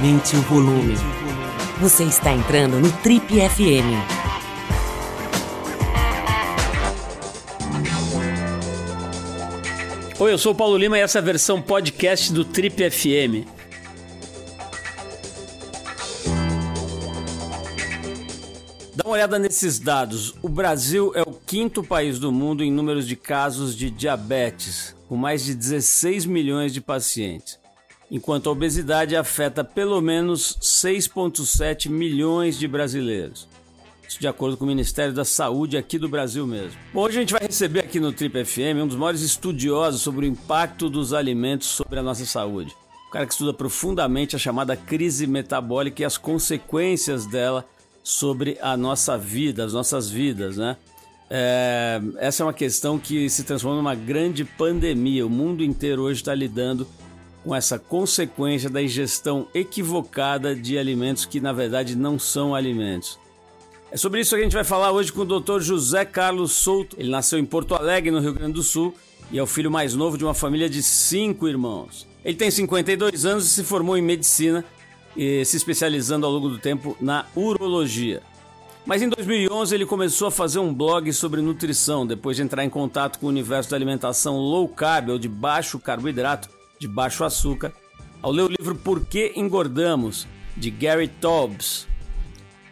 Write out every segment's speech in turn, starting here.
Aumente o volume. Você está entrando no Trip FM. Oi, eu sou o Paulo Lima e essa é a versão podcast do Trip FM. Dá uma olhada nesses dados. O Brasil é o quinto país do mundo em números de casos de diabetes, com mais de 16 milhões de pacientes enquanto a obesidade afeta pelo menos 6,7 milhões de brasileiros. Isso de acordo com o Ministério da Saúde aqui do Brasil mesmo. Bom, hoje a gente vai receber aqui no Trip FM um dos maiores estudiosos sobre o impacto dos alimentos sobre a nossa saúde. O cara que estuda profundamente a chamada crise metabólica e as consequências dela sobre a nossa vida, as nossas vidas, né? É, essa é uma questão que se transforma numa grande pandemia. O mundo inteiro hoje está lidando com essa consequência da ingestão equivocada de alimentos que na verdade não são alimentos. É sobre isso que a gente vai falar hoje com o Dr. José Carlos Souto. Ele nasceu em Porto Alegre, no Rio Grande do Sul, e é o filho mais novo de uma família de cinco irmãos. Ele tem 52 anos e se formou em medicina, se especializando ao longo do tempo na urologia. Mas em 2011 ele começou a fazer um blog sobre nutrição, depois de entrar em contato com o universo da alimentação low carb ou de baixo carboidrato, de baixo açúcar, ao ler o livro Por que Engordamos, de Gary Taubes.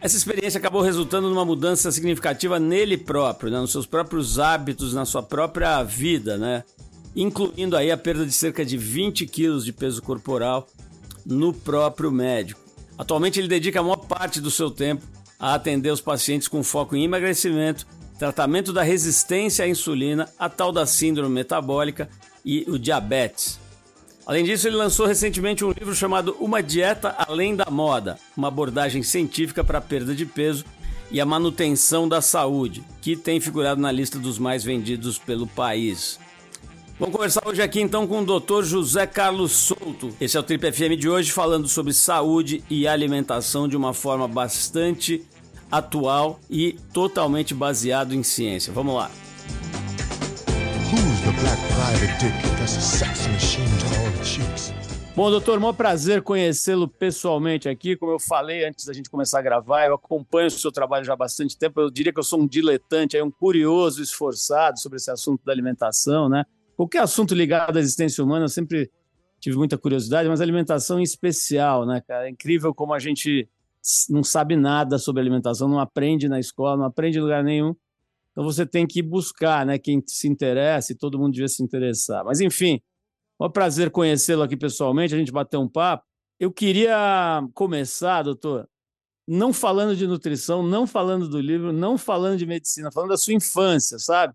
Essa experiência acabou resultando numa mudança significativa nele próprio, né, nos seus próprios hábitos, na sua própria vida, né, incluindo aí a perda de cerca de 20 quilos de peso corporal no próprio médico. Atualmente ele dedica a maior parte do seu tempo a atender os pacientes com foco em emagrecimento, tratamento da resistência à insulina, a tal da síndrome metabólica e o diabetes. Além disso, ele lançou recentemente um livro chamado Uma Dieta Além da Moda, uma abordagem científica para a perda de peso e a manutenção da saúde, que tem figurado na lista dos mais vendidos pelo país. Vamos conversar hoje aqui então com o Dr. José Carlos Souto. Esse é o Trip FM de hoje falando sobre saúde e alimentação de uma forma bastante atual e totalmente baseado em ciência. Vamos lá. Who's the black private dick that's a sex machine Bom, doutor, maior prazer conhecê-lo pessoalmente aqui. Como eu falei antes da gente começar a gravar, eu acompanho o seu trabalho já há bastante tempo. Eu diria que eu sou um diletante, um curioso, esforçado sobre esse assunto da alimentação, né? Qualquer assunto ligado à existência humana, eu sempre tive muita curiosidade, mas alimentação em especial, né, cara? É incrível como a gente não sabe nada sobre alimentação, não aprende na escola, não aprende em lugar nenhum. Então você tem que buscar, né? Quem se interessa, e todo mundo devia se interessar. Mas enfim, um prazer conhecê-lo aqui pessoalmente, a gente bater um papo. Eu queria começar, doutor, não falando de nutrição, não falando do livro, não falando de medicina, falando da sua infância, sabe?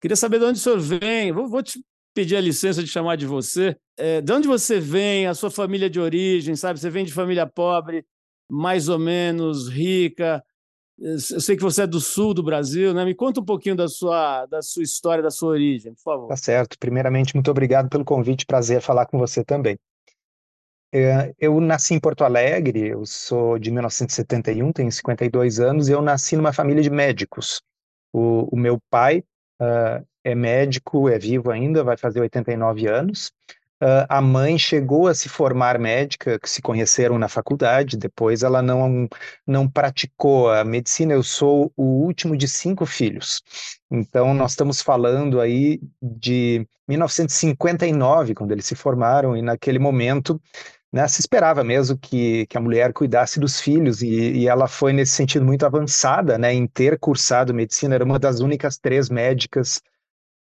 Queria saber de onde o senhor vem. Vou, vou te pedir a licença de chamar de você. É, de onde você vem, a sua família de origem, sabe? Você vem de família pobre, mais ou menos rica, eu sei que você é do sul do Brasil, né? Me conta um pouquinho da sua, da sua história, da sua origem, por favor. Tá certo. Primeiramente, muito obrigado pelo convite. Prazer falar com você também. É, eu nasci em Porto Alegre, eu sou de 1971, tenho 52 anos, e eu nasci numa família de médicos. O, o meu pai uh, é médico, é vivo ainda, vai fazer 89 anos. Uh, a mãe chegou a se formar médica, que se conheceram na faculdade, depois ela não, não praticou a medicina. Eu sou o último de cinco filhos. Então, nós estamos falando aí de 1959, quando eles se formaram, e naquele momento né, se esperava mesmo que, que a mulher cuidasse dos filhos, e, e ela foi nesse sentido muito avançada né, em ter cursado medicina, era uma das únicas três médicas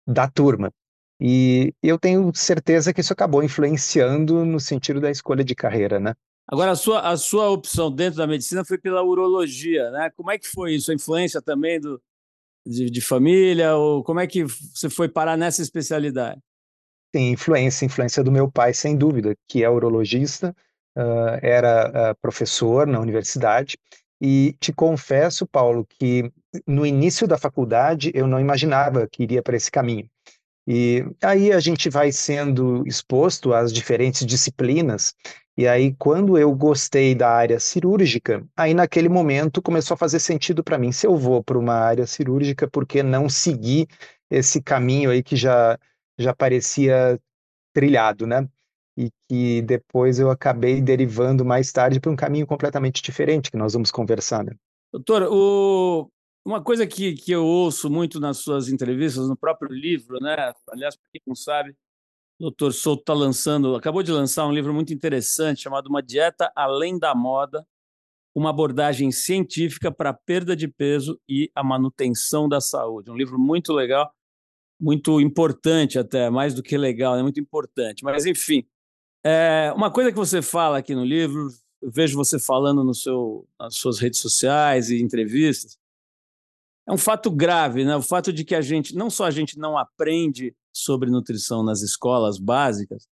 da turma. E eu tenho certeza que isso acabou influenciando no sentido da escolha de carreira, né? Agora, a sua, a sua opção dentro da medicina foi pela urologia, né? Como é que foi isso? A influência também do, de, de família? Ou como é que você foi parar nessa especialidade? Tem influência, influência do meu pai, sem dúvida, que é urologista, uh, era uh, professor na universidade. E te confesso, Paulo, que no início da faculdade eu não imaginava que iria para esse caminho. E aí a gente vai sendo exposto às diferentes disciplinas, e aí quando eu gostei da área cirúrgica, aí naquele momento começou a fazer sentido para mim, se eu vou para uma área cirúrgica, por que não seguir esse caminho aí que já, já parecia trilhado, né? e que depois eu acabei derivando mais tarde para um caminho completamente diferente, que nós vamos conversar. Né? Doutor, o... uma coisa que, que eu ouço muito nas suas entrevistas, no próprio livro, né? aliás, para quem não sabe, o doutor Souto está lançando, acabou de lançar um livro muito interessante chamado Uma Dieta Além da Moda, uma abordagem científica para a perda de peso e a manutenção da saúde. Um livro muito legal, muito importante até, mais do que legal, é muito importante. Mas, enfim, é, uma coisa que você fala aqui no livro, eu vejo você falando no seu, nas suas redes sociais e entrevistas, é um fato grave, né? O fato de que a gente, não só a gente não aprende sobre nutrição nas escolas básicas,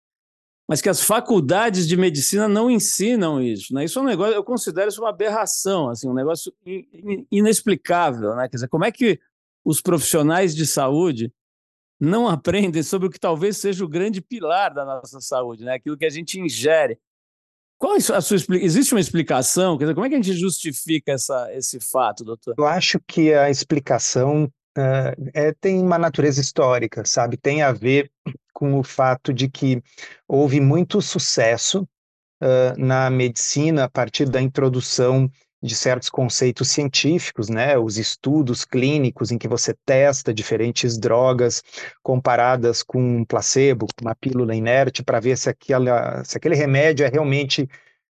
mas que as faculdades de medicina não ensinam isso, né? Isso é um negócio, eu considero isso uma aberração, assim, um negócio inexplicável, né? Quer dizer, como é que os profissionais de saúde não aprendem sobre o que talvez seja o grande pilar da nossa saúde, né? aquilo que a gente ingere. Qual a sua existe uma explicação? Quer dizer, como é que a gente justifica essa, esse fato, doutor? Eu acho que a explicação uh, é, tem uma natureza histórica, sabe? Tem a ver com o fato de que houve muito sucesso uh, na medicina a partir da introdução de certos conceitos científicos, né? Os estudos clínicos em que você testa diferentes drogas comparadas com um placebo, uma pílula inerte, para ver se, aquela, se aquele remédio é realmente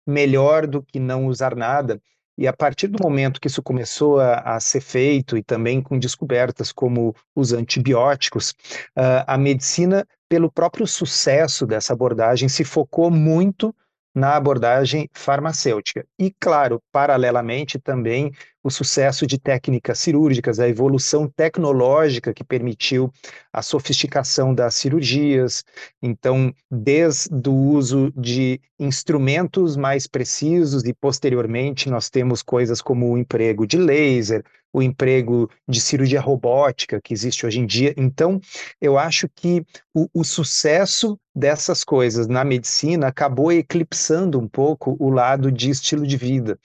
melhor do que não usar nada. E a partir do momento que isso começou a, a ser feito, e também com descobertas como os antibióticos, uh, a medicina, pelo próprio sucesso dessa abordagem, se focou muito na abordagem farmacêutica. E, claro, paralelamente também o sucesso de técnicas cirúrgicas, a evolução tecnológica que permitiu a sofisticação das cirurgias. Então, desde o uso de instrumentos mais precisos e posteriormente nós temos coisas como o emprego de laser, o emprego de cirurgia robótica que existe hoje em dia. Então, eu acho que o, o sucesso dessas coisas na medicina acabou eclipsando um pouco o lado de estilo de vida.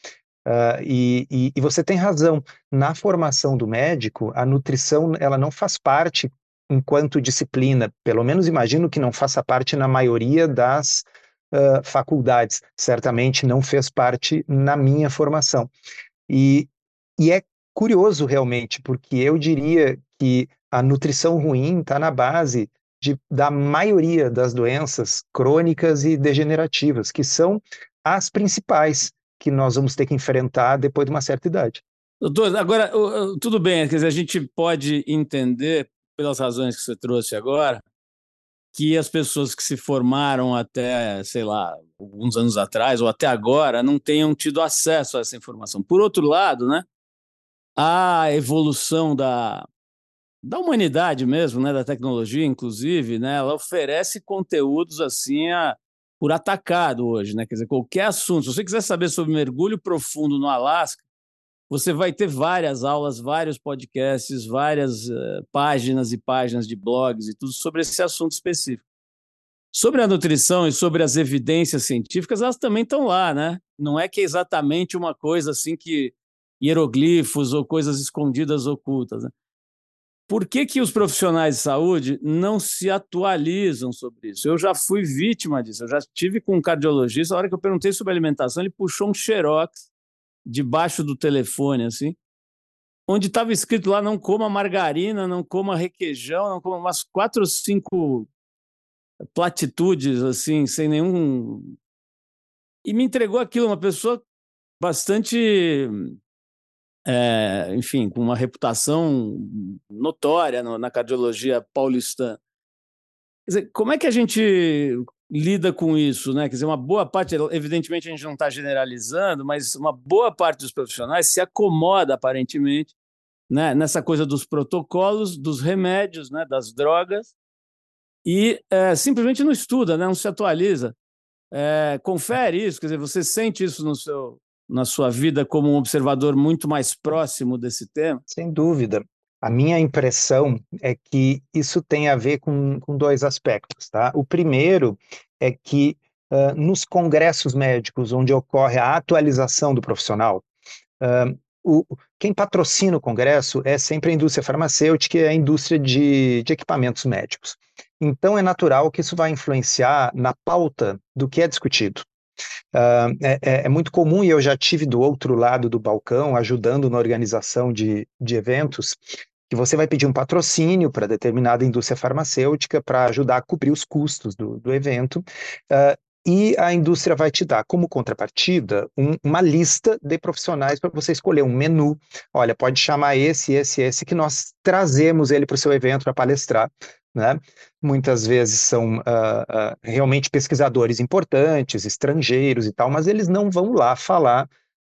Uh, e, e, e, você tem razão, na formação do médico, a nutrição ela não faz parte enquanto disciplina, pelo menos imagino que não faça parte na maioria das uh, faculdades, certamente não fez parte na minha formação. E, e é curioso realmente, porque eu diria que a nutrição ruim está na base de, da maioria das doenças crônicas e degenerativas, que são as principais que nós vamos ter que enfrentar depois de uma certa idade. Doutor, agora, tudo bem, quer dizer, a gente pode entender, pelas razões que você trouxe agora, que as pessoas que se formaram até, sei lá, alguns anos atrás ou até agora não tenham tido acesso a essa informação. Por outro lado, né, a evolução da, da humanidade mesmo, né, da tecnologia, inclusive, né, ela oferece conteúdos assim a, por atacado hoje, né? Quer dizer, qualquer assunto. Se você quiser saber sobre mergulho profundo no Alasca, você vai ter várias aulas, vários podcasts, várias uh, páginas e páginas de blogs e tudo sobre esse assunto específico. Sobre a nutrição e sobre as evidências científicas, elas também estão lá, né? Não é que é exatamente uma coisa assim que hieroglifos ou coisas escondidas ocultas. Né? Por que, que os profissionais de saúde não se atualizam sobre isso? Eu já fui vítima disso. Eu já tive com um cardiologista, a hora que eu perguntei sobre alimentação, ele puxou um xerox debaixo do telefone, assim, onde estava escrito lá: não coma margarina, não coma requeijão, não coma umas quatro ou cinco platitudes, assim, sem nenhum. E me entregou aquilo, uma pessoa bastante é, enfim, com uma reputação notória no, na cardiologia paulistana. Quer dizer, como é que a gente lida com isso, né? Quer dizer, uma boa parte, evidentemente a gente não está generalizando, mas uma boa parte dos profissionais se acomoda aparentemente né, nessa coisa dos protocolos, dos remédios, né, das drogas, e é, simplesmente não estuda, né, não se atualiza. É, confere isso, quer dizer, você sente isso no seu, na sua vida como um observador muito mais próximo desse tema? Sem dúvida. A minha impressão é que isso tem a ver com, com dois aspectos. Tá? O primeiro é que uh, nos congressos médicos, onde ocorre a atualização do profissional, uh, o, quem patrocina o congresso é sempre a indústria farmacêutica e a indústria de, de equipamentos médicos. Então é natural que isso vai influenciar na pauta do que é discutido. Uh, é, é, muito comum, e eu já tive do outro lado do balcão, ajudando na organização de, de eventos, que você vai pedir um patrocínio para determinada indústria farmacêutica para ajudar a cobrir os custos do, do evento. Uh, e a indústria vai te dar como contrapartida um, uma lista de profissionais para você escolher um menu. Olha, pode chamar esse, esse, esse, que nós trazemos ele para o seu evento para palestrar. Né? Muitas vezes são uh, uh, realmente pesquisadores importantes, estrangeiros e tal, mas eles não vão lá falar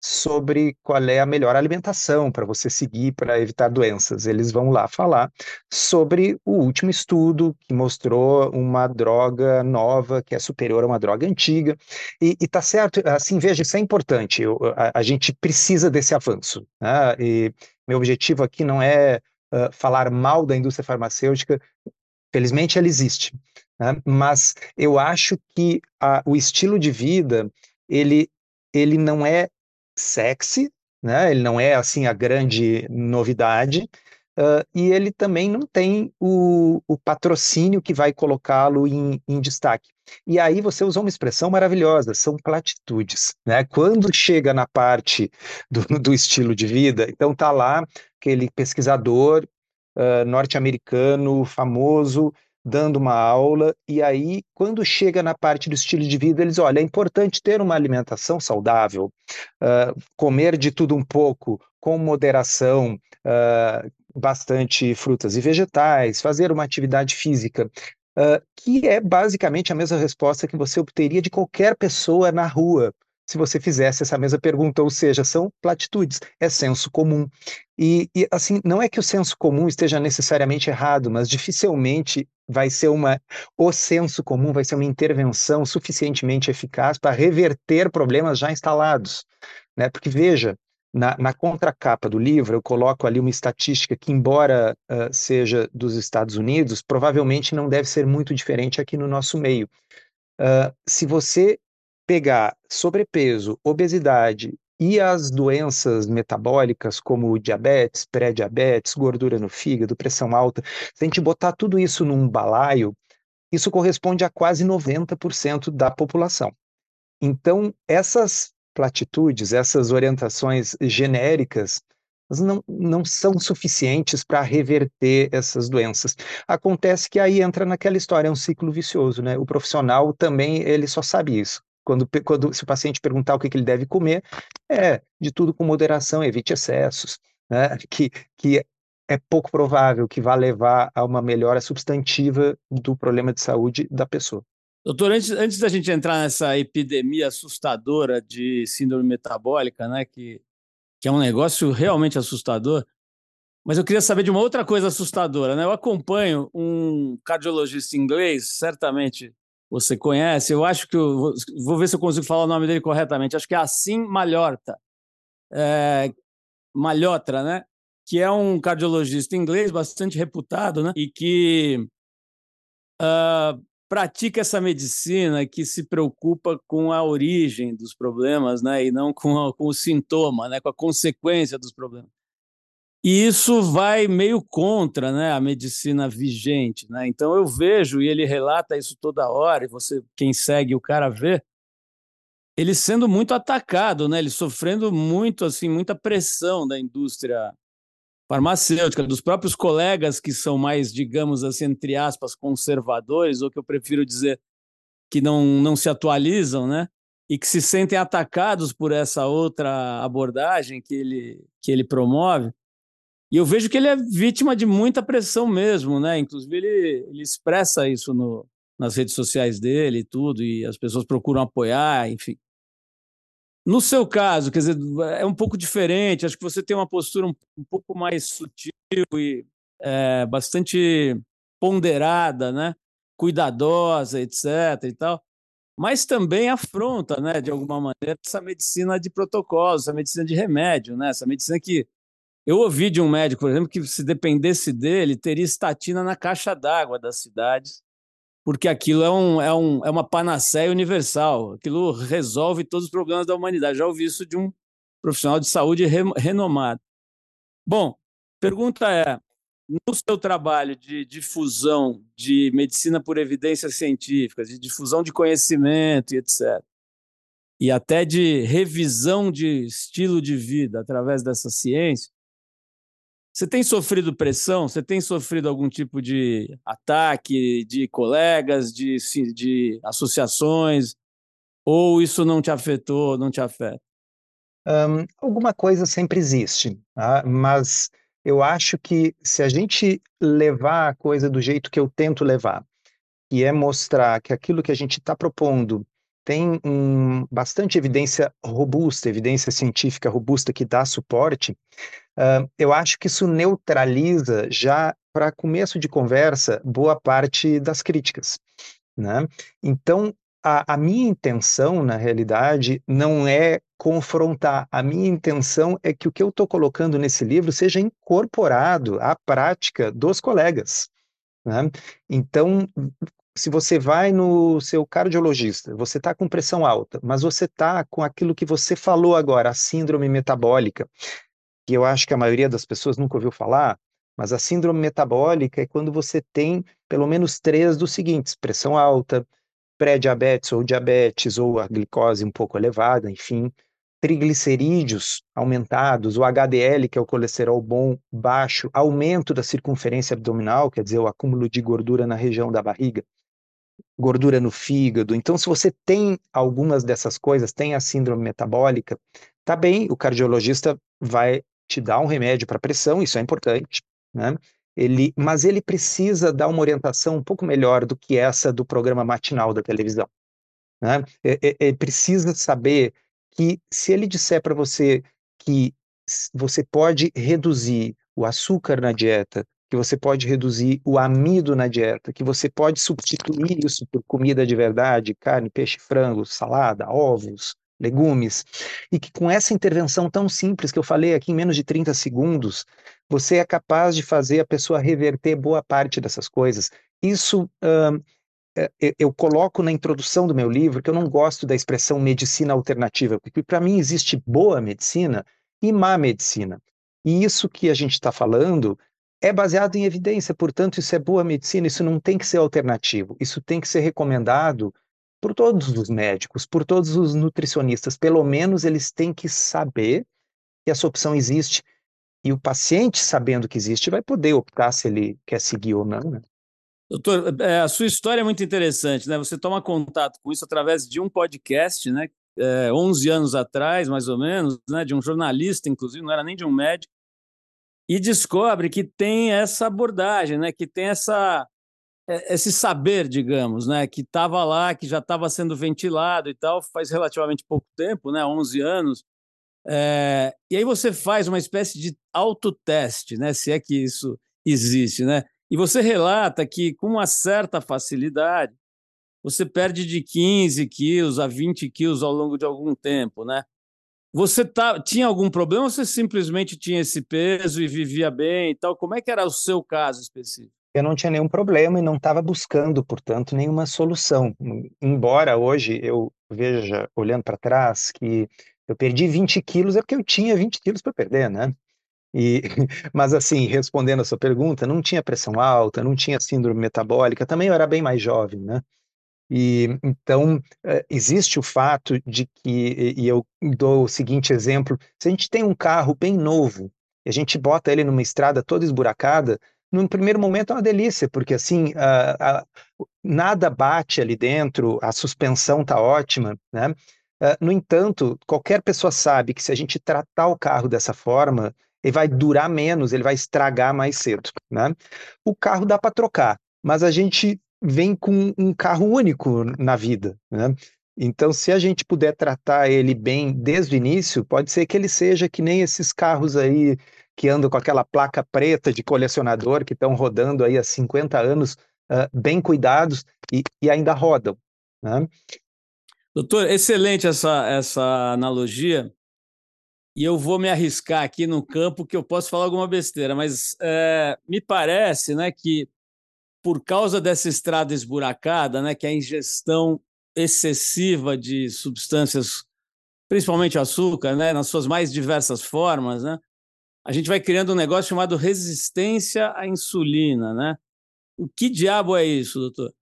sobre qual é a melhor alimentação para você seguir para evitar doenças. Eles vão lá falar sobre o último estudo que mostrou uma droga nova que é superior a uma droga antiga. E, e tá certo, assim, veja, isso é importante. Eu, a, a, gente precisa desse avanço. Né? E meu objetivo aqui não é uh, falar mal da indústria farmacêutica. Felizmente ela existe. Né? Mas eu acho que a, o estilo de vida ele ele não é sexy, né? Ele não é assim a grande novidade. Uh, e ele também não tem o, o patrocínio que vai colocá-lo em, em, destaque. E aí você usou uma expressão maravilhosa, são platitudes. Né? Quando chega na parte do, do estilo de vida, então tá lá aquele pesquisador norte-americano famoso dando uma aula, e aí, quando chega na parte do estilo de vida, eles, olha, é importante ter uma alimentação saudável, uh, comer de tudo um pouco, com moderação, uh, bastante frutas e vegetais, fazer uma atividade física, uh, que é basicamente a mesma resposta que você obteria de qualquer pessoa na rua, se você fizesse essa mesma pergunta, ou seja, são platitudes, é senso comum. E, e, assim, não é que o senso comum esteja necessariamente errado, mas dificilmente vai ser uma, o senso comum vai ser uma intervenção suficientemente eficaz para reverter problemas já instalados, né? Porque veja, na, na contracapa do livro eu coloco ali uma estatística que, embora uh, seja dos Estados Unidos, provavelmente não deve ser muito diferente aqui no nosso meio. Uh, se você pegar sobrepeso, obesidade e as doenças metabólicas, como diabetes, pré-diabetes, gordura no fígado, pressão alta, se a gente botar tudo isso num balaio, isso corresponde a quase 90% da população. Então, essas platitudes, essas orientações genéricas, não, não são suficientes para reverter essas doenças. Acontece que aí entra naquela história, é um ciclo vicioso, né? O profissional também, ele só sabe isso. Quando, quando se o paciente perguntar o que, que ele deve comer, é de tudo com moderação, evite excessos, né? que, que é pouco provável que vá levar a uma melhora substantiva do problema de saúde da pessoa. Doutor, antes, antes da gente entrar nessa epidemia assustadora de síndrome metabólica, né, que, que é um negócio realmente assustador, mas eu queria saber de uma outra coisa assustadora. Né? Eu acompanho um cardiologista inglês, certamente você conhece. Eu acho que eu, vou ver se eu consigo falar o nome dele corretamente. Acho que é Assim Malhorta, é, Malhotra, né? Que é um cardiologista inglês bastante reputado, né? E que uh, pratica essa medicina que se preocupa com a origem dos problemas, né? E não com, a, com o sintoma, né? Com a consequência dos problemas. E isso vai meio contra né, a medicina vigente. Né? Então eu vejo, e ele relata isso toda hora, e você, quem segue o cara vê, ele sendo muito atacado, né? ele sofrendo muito, assim, muita pressão da indústria farmacêutica, dos próprios colegas que são mais, digamos assim, entre aspas, conservadores, ou que eu prefiro dizer que não, não se atualizam, né? E que se sentem atacados por essa outra abordagem que ele, que ele promove. E eu vejo que ele é vítima de muita pressão mesmo, né? Inclusive, ele, ele expressa isso no, nas redes sociais dele e tudo, e as pessoas procuram apoiar, enfim. No seu caso, quer dizer, é um pouco diferente, acho que você tem uma postura um, um pouco mais sutil e é, bastante ponderada, né? Cuidadosa, etc. e tal. Mas também afronta, né, de alguma maneira, essa medicina de protocolo, essa medicina de remédio, né? Essa medicina que eu ouvi de um médico, por exemplo, que se dependesse dele, teria estatina na caixa d'água das cidades, porque aquilo é, um, é, um, é uma panaceia universal, aquilo resolve todos os problemas da humanidade. Já ouvi isso de um profissional de saúde renomado. Bom, pergunta é: no seu trabalho de difusão de medicina por evidências científicas, de difusão de conhecimento e etc., e até de revisão de estilo de vida através dessa ciência, você tem sofrido pressão? Você tem sofrido algum tipo de ataque de colegas, de, de associações? Ou isso não te afetou, não te afeta? Um, alguma coisa sempre existe, tá? mas eu acho que se a gente levar a coisa do jeito que eu tento levar, que é mostrar que aquilo que a gente está propondo tem um, bastante evidência robusta, evidência científica robusta que dá suporte, uh, eu acho que isso neutraliza já para começo de conversa boa parte das críticas. Né? Então, a, a, minha intenção, na realidade, não é confrontar. A minha intenção é que o que eu estou colocando nesse livro seja incorporado à prática dos colegas. Né? Então, se você vai no seu cardiologista, você está com pressão alta, mas você está com aquilo que você falou agora, a síndrome metabólica, que eu acho que a maioria das pessoas nunca ouviu falar, mas a síndrome metabólica é quando você tem pelo menos três dos seguintes: pressão alta, pré-diabetes ou diabetes, ou a glicose um pouco elevada, enfim, triglicerídeos aumentados, o HDL, que é o colesterol bom, baixo, aumento da circunferência abdominal, quer dizer, o acúmulo de gordura na região da barriga, gordura no fígado. Então, se você tem algumas dessas coisas, tem a síndrome metabólica, tá bem, o cardiologista vai te dar um remédio para pressão, isso é importante, né? Ele, mas ele precisa dar uma orientação um pouco melhor do que essa do programa matinal da televisão. Né? É, precisa saber que se ele disser para você que você pode reduzir o açúcar na dieta, que você pode reduzir o amido na dieta, que você pode substituir isso por comida de verdade, carne, peixe, frango, salada, ovos, legumes, e que com essa intervenção tão simples que eu falei aqui em menos de 30 segundos, você é capaz de fazer a pessoa reverter boa parte dessas coisas. Isso uh, eu coloco na introdução do meu livro que eu não gosto da expressão medicina alternativa, porque para mim existe boa medicina e má medicina. E isso que a gente está falando é baseado em evidência, portanto, isso é boa medicina, isso não tem que ser alternativo, isso tem que ser recomendado por todos os médicos, por todos os nutricionistas, pelo menos eles têm que saber que essa opção existe e o paciente, sabendo que existe, vai poder optar se ele quer seguir ou não. Né? Doutor, é, a sua história é muito interessante, né? Você toma contato com isso através de um podcast, né? É, 11 anos atrás, mais ou menos, né? De um jornalista, inclusive, não era nem de um médico, e descobre que tem essa abordagem, né? Que tem essa é, esse saber, digamos, né, que estava lá, que já estava sendo ventilado e tal, faz relativamente pouco tempo, né, 11 anos. É, e aí você faz uma espécie de autoteste, né, se é que isso existe, né? E você relata que com uma certa facilidade você perde de 15 quilos a 20 quilos ao longo de algum tempo, né? Você tá, tinha algum problema ou você simplesmente tinha esse peso e vivia bem e tal? Como é que era o seu caso específico? eu não tinha nenhum problema e não estava buscando, portanto, nenhuma solução. Embora hoje eu veja, olhando para trás, que eu perdi 20 quilos, é porque eu tinha 20 quilos para perder, né? E, mas assim, respondendo a sua pergunta, não tinha pressão alta, não tinha síndrome metabólica, também eu era bem mais jovem, né? E então é, existe o fato de que, e eu dou o seguinte exemplo: se a gente tem um carro bem novo e a gente bota ele numa estrada toda esburacada, no primeiro momento é uma delícia, porque assim, a, a, nada bate ali dentro, a suspensão está ótima, né? Uh, no entanto, qualquer pessoa sabe que se a gente tratar o carro dessa forma, ele vai durar menos, ele vai estragar mais cedo, né? O carro dá para trocar, mas a gente vem com um carro único na vida, né? Então, se a gente puder tratar ele bem desde o início, pode ser que ele seja que nem esses carros aí que andam com aquela placa preta de colecionador, que estão rodando aí há 50 anos, uh, bem cuidados e, e ainda rodam. Né? Doutor, excelente essa, essa analogia. E eu vou me arriscar aqui no campo que eu posso falar alguma besteira, mas é, me parece né, que por causa dessa estrada esburacada, né, que é a ingestão excessiva de substâncias, principalmente açúcar, né, nas suas mais diversas formas, né, a gente vai criando um negócio chamado resistência à insulina, né? O que diabo é isso, doutor?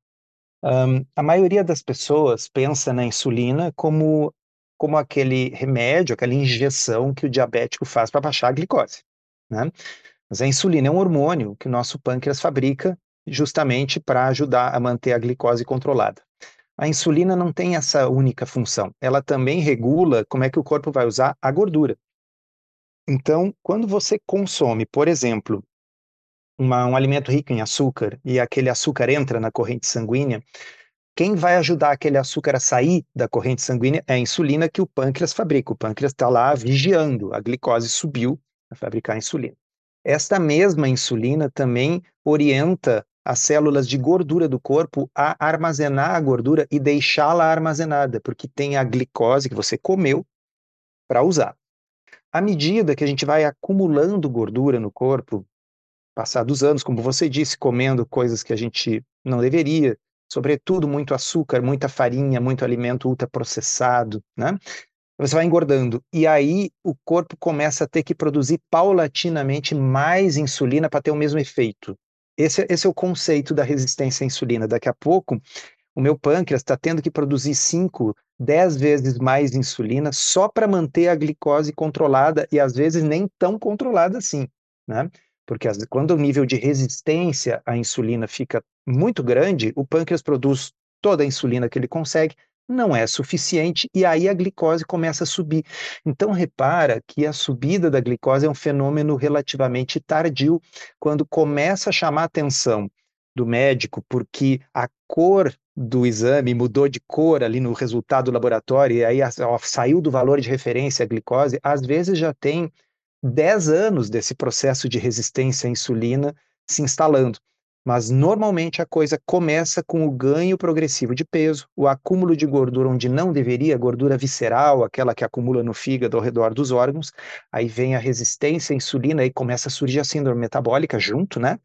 Um, a maioria das pessoas pensa na insulina como, como aquele remédio, aquela injeção que o diabético faz para baixar a glicose. Né? Mas a insulina é um hormônio que o nosso pâncreas fabrica justamente para ajudar a manter a glicose controlada. A insulina não tem essa única função. Ela também regula como é que o corpo vai usar a gordura. Então, quando você consome, por exemplo, uma, um alimento rico em açúcar e aquele açúcar entra na corrente sanguínea, quem vai ajudar aquele açúcar a sair da corrente sanguínea é a insulina que o pâncreas fabrica. O pâncreas está lá vigiando, a glicose subiu a fabricar a insulina. Esta mesma insulina também orienta as células de gordura do corpo a armazenar a gordura e deixá-la armazenada, porque tem a glicose que você comeu para usar. À medida que a gente vai acumulando gordura no corpo, passados anos, como você disse, comendo coisas que a gente não deveria, sobretudo muito açúcar, muita farinha, muito alimento ultraprocessado, né? Você vai engordando e aí o corpo começa a ter que produzir paulatinamente mais insulina para ter o mesmo efeito. Esse, esse é o conceito da resistência à insulina. Daqui a pouco, o meu pâncreas está tendo que produzir 5, 10 vezes mais insulina só para manter a glicose controlada e às vezes nem tão controlada assim, né? Porque as, quando o nível de resistência à insulina fica muito grande, o pâncreas produz toda a insulina que ele consegue, não é suficiente e aí a glicose começa a subir. Então repara que a subida da glicose é um fenômeno relativamente tardio, quando começa a chamar a atenção do médico, porque a cor do exame mudou de cor ali no resultado do laboratório, e aí ó, saiu do valor de referência a glicose, às vezes já tem 10 anos desse processo de resistência à insulina se instalando. Mas normalmente a coisa começa com o ganho progressivo de peso, o acúmulo de gordura onde não deveria, gordura visceral, aquela que acumula no fígado ao redor dos órgãos, aí vem a resistência à insulina e começa a surgir a síndrome metabólica junto, né?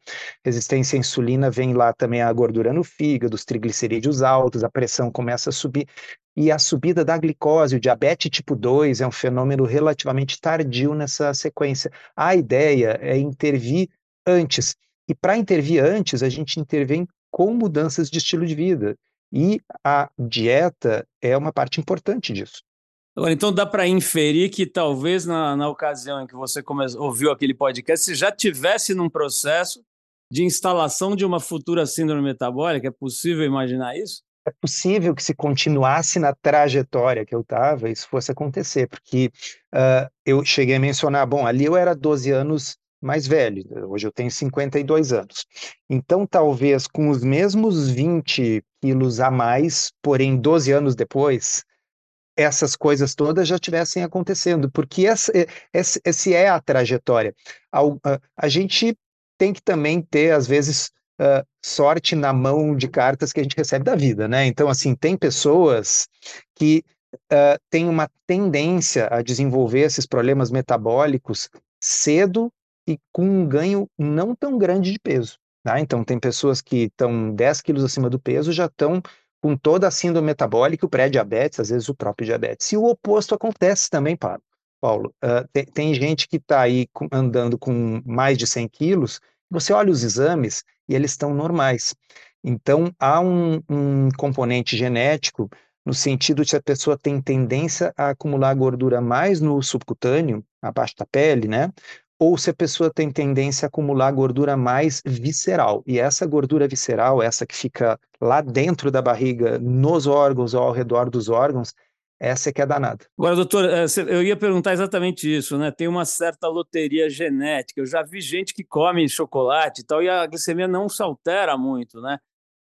Resistência à insulina vem lá também a gordura no fígado, os triglicerídeos altos, a pressão começa a subir. E a subida da glicose, o diabetes tipo 2 é um fenômeno relativamente tardio nessa sequência. A ideia é intervir antes e para intervir antes, a gente intervém com mudanças de estilo de vida. E a dieta é uma parte importante disso. Agora, então dá para inferir que talvez na, na ocasião em que você come, ouviu aquele podcast, você já tivesse num processo de instalação de uma futura síndrome metabólica? É possível imaginar isso? É possível que se continuasse na trajetória que eu estava, isso fosse acontecer, porque uh, eu cheguei a mencionar, bom, ali eu era 12 anos mais velho, hoje eu tenho 52 anos. Então, talvez com os mesmos 20 quilos a mais, porém 12 anos depois, essas coisas todas já estivessem acontecendo, porque essa, essa, essa é a trajetória. A, a, a, gente tem que também ter, às vezes, uh, sorte na mão de cartas que a gente recebe da vida, né? Então, assim, tem pessoas que uh, têm uma tendência a desenvolver esses problemas metabólicos cedo e com um ganho não tão grande de peso. Tá? Então, tem pessoas que estão 10 quilos acima do peso, já estão com toda a síndrome metabólica, o pré-diabetes, às vezes o próprio diabetes. E o oposto acontece também, Paulo. Paulo uh, tem, tem, gente que está aí com, andando com mais de 100 quilos, você olha os exames e eles estão normais. Então, há um, um componente genético no sentido de que a pessoa tem tendência a acumular gordura mais no subcutâneo, abaixo da pele, né? Ou se a pessoa tem tendência a acumular gordura mais visceral. E essa gordura visceral, essa que fica lá dentro da barriga, nos órgãos ou ao redor dos órgãos, essa é que é danada. Agora, doutor, eh, eu ia perguntar exatamente isso, né? Tem uma certa loteria genética. Eu já vi gente que come chocolate e tal, e a glicemia não se altera muito, né?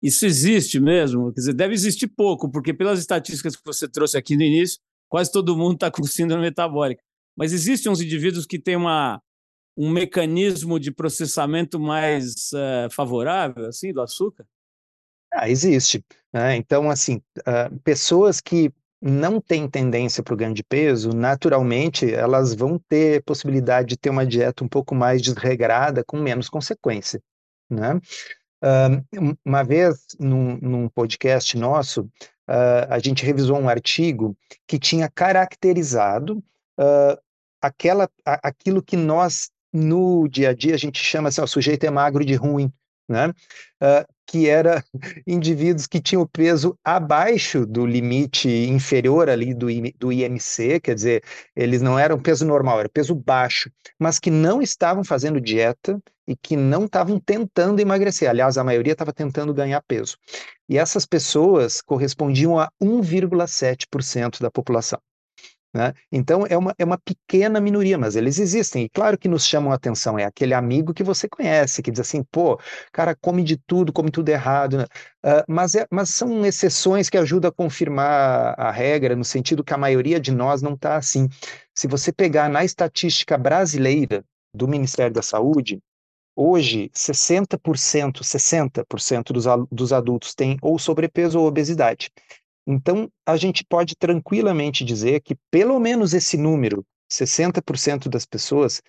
Isso existe mesmo? Quer dizer, deve existir pouco, porque pelas estatísticas que você trouxe aqui no início, quase todo mundo está com síndrome metabólica. Mas existem uns indivíduos que têm uma, um mecanismo de processamento mais uh, favorável, assim, do açúcar? Ah, existe. Né? Então, assim, uh, pessoas que não têm tendência para o ganho de peso, naturalmente, elas vão ter possibilidade de ter uma dieta um pouco mais desregrada, com menos consequência, né? Uh, uma vez, num, num podcast nosso, uh, a gente revisou um artigo que tinha caracterizado aquela, aquilo que nós no dia a dia a gente chama assim, o sujeito é magro de ruim, né? Uh, que era indivíduos que tinham peso abaixo do limite inferior ali do, do IMC, quer dizer, eles não eram peso normal, era peso baixo, mas que não estavam fazendo dieta e que não estavam tentando emagrecer. Aliás, a maioria estava tentando ganhar peso. E essas pessoas correspondiam a 1,7% da população. Né? Então, é uma, é uma pequena minoria, mas eles existem. E claro que nos chamam a atenção, é aquele amigo que você conhece, que diz assim, pô, cara, come de tudo, come tudo errado. Né? Uh, mas, é, mas são exceções que ajudam a confirmar a regra, no sentido que a maioria de nós não está assim. Se você pegar na estatística brasileira do Ministério da Saúde, Hoje, 60%, 60% dos, dos adultos têm ou sobrepeso ou obesidade. Então, a gente pode tranquilamente dizer que pelo menos esse número, 60% das pessoas,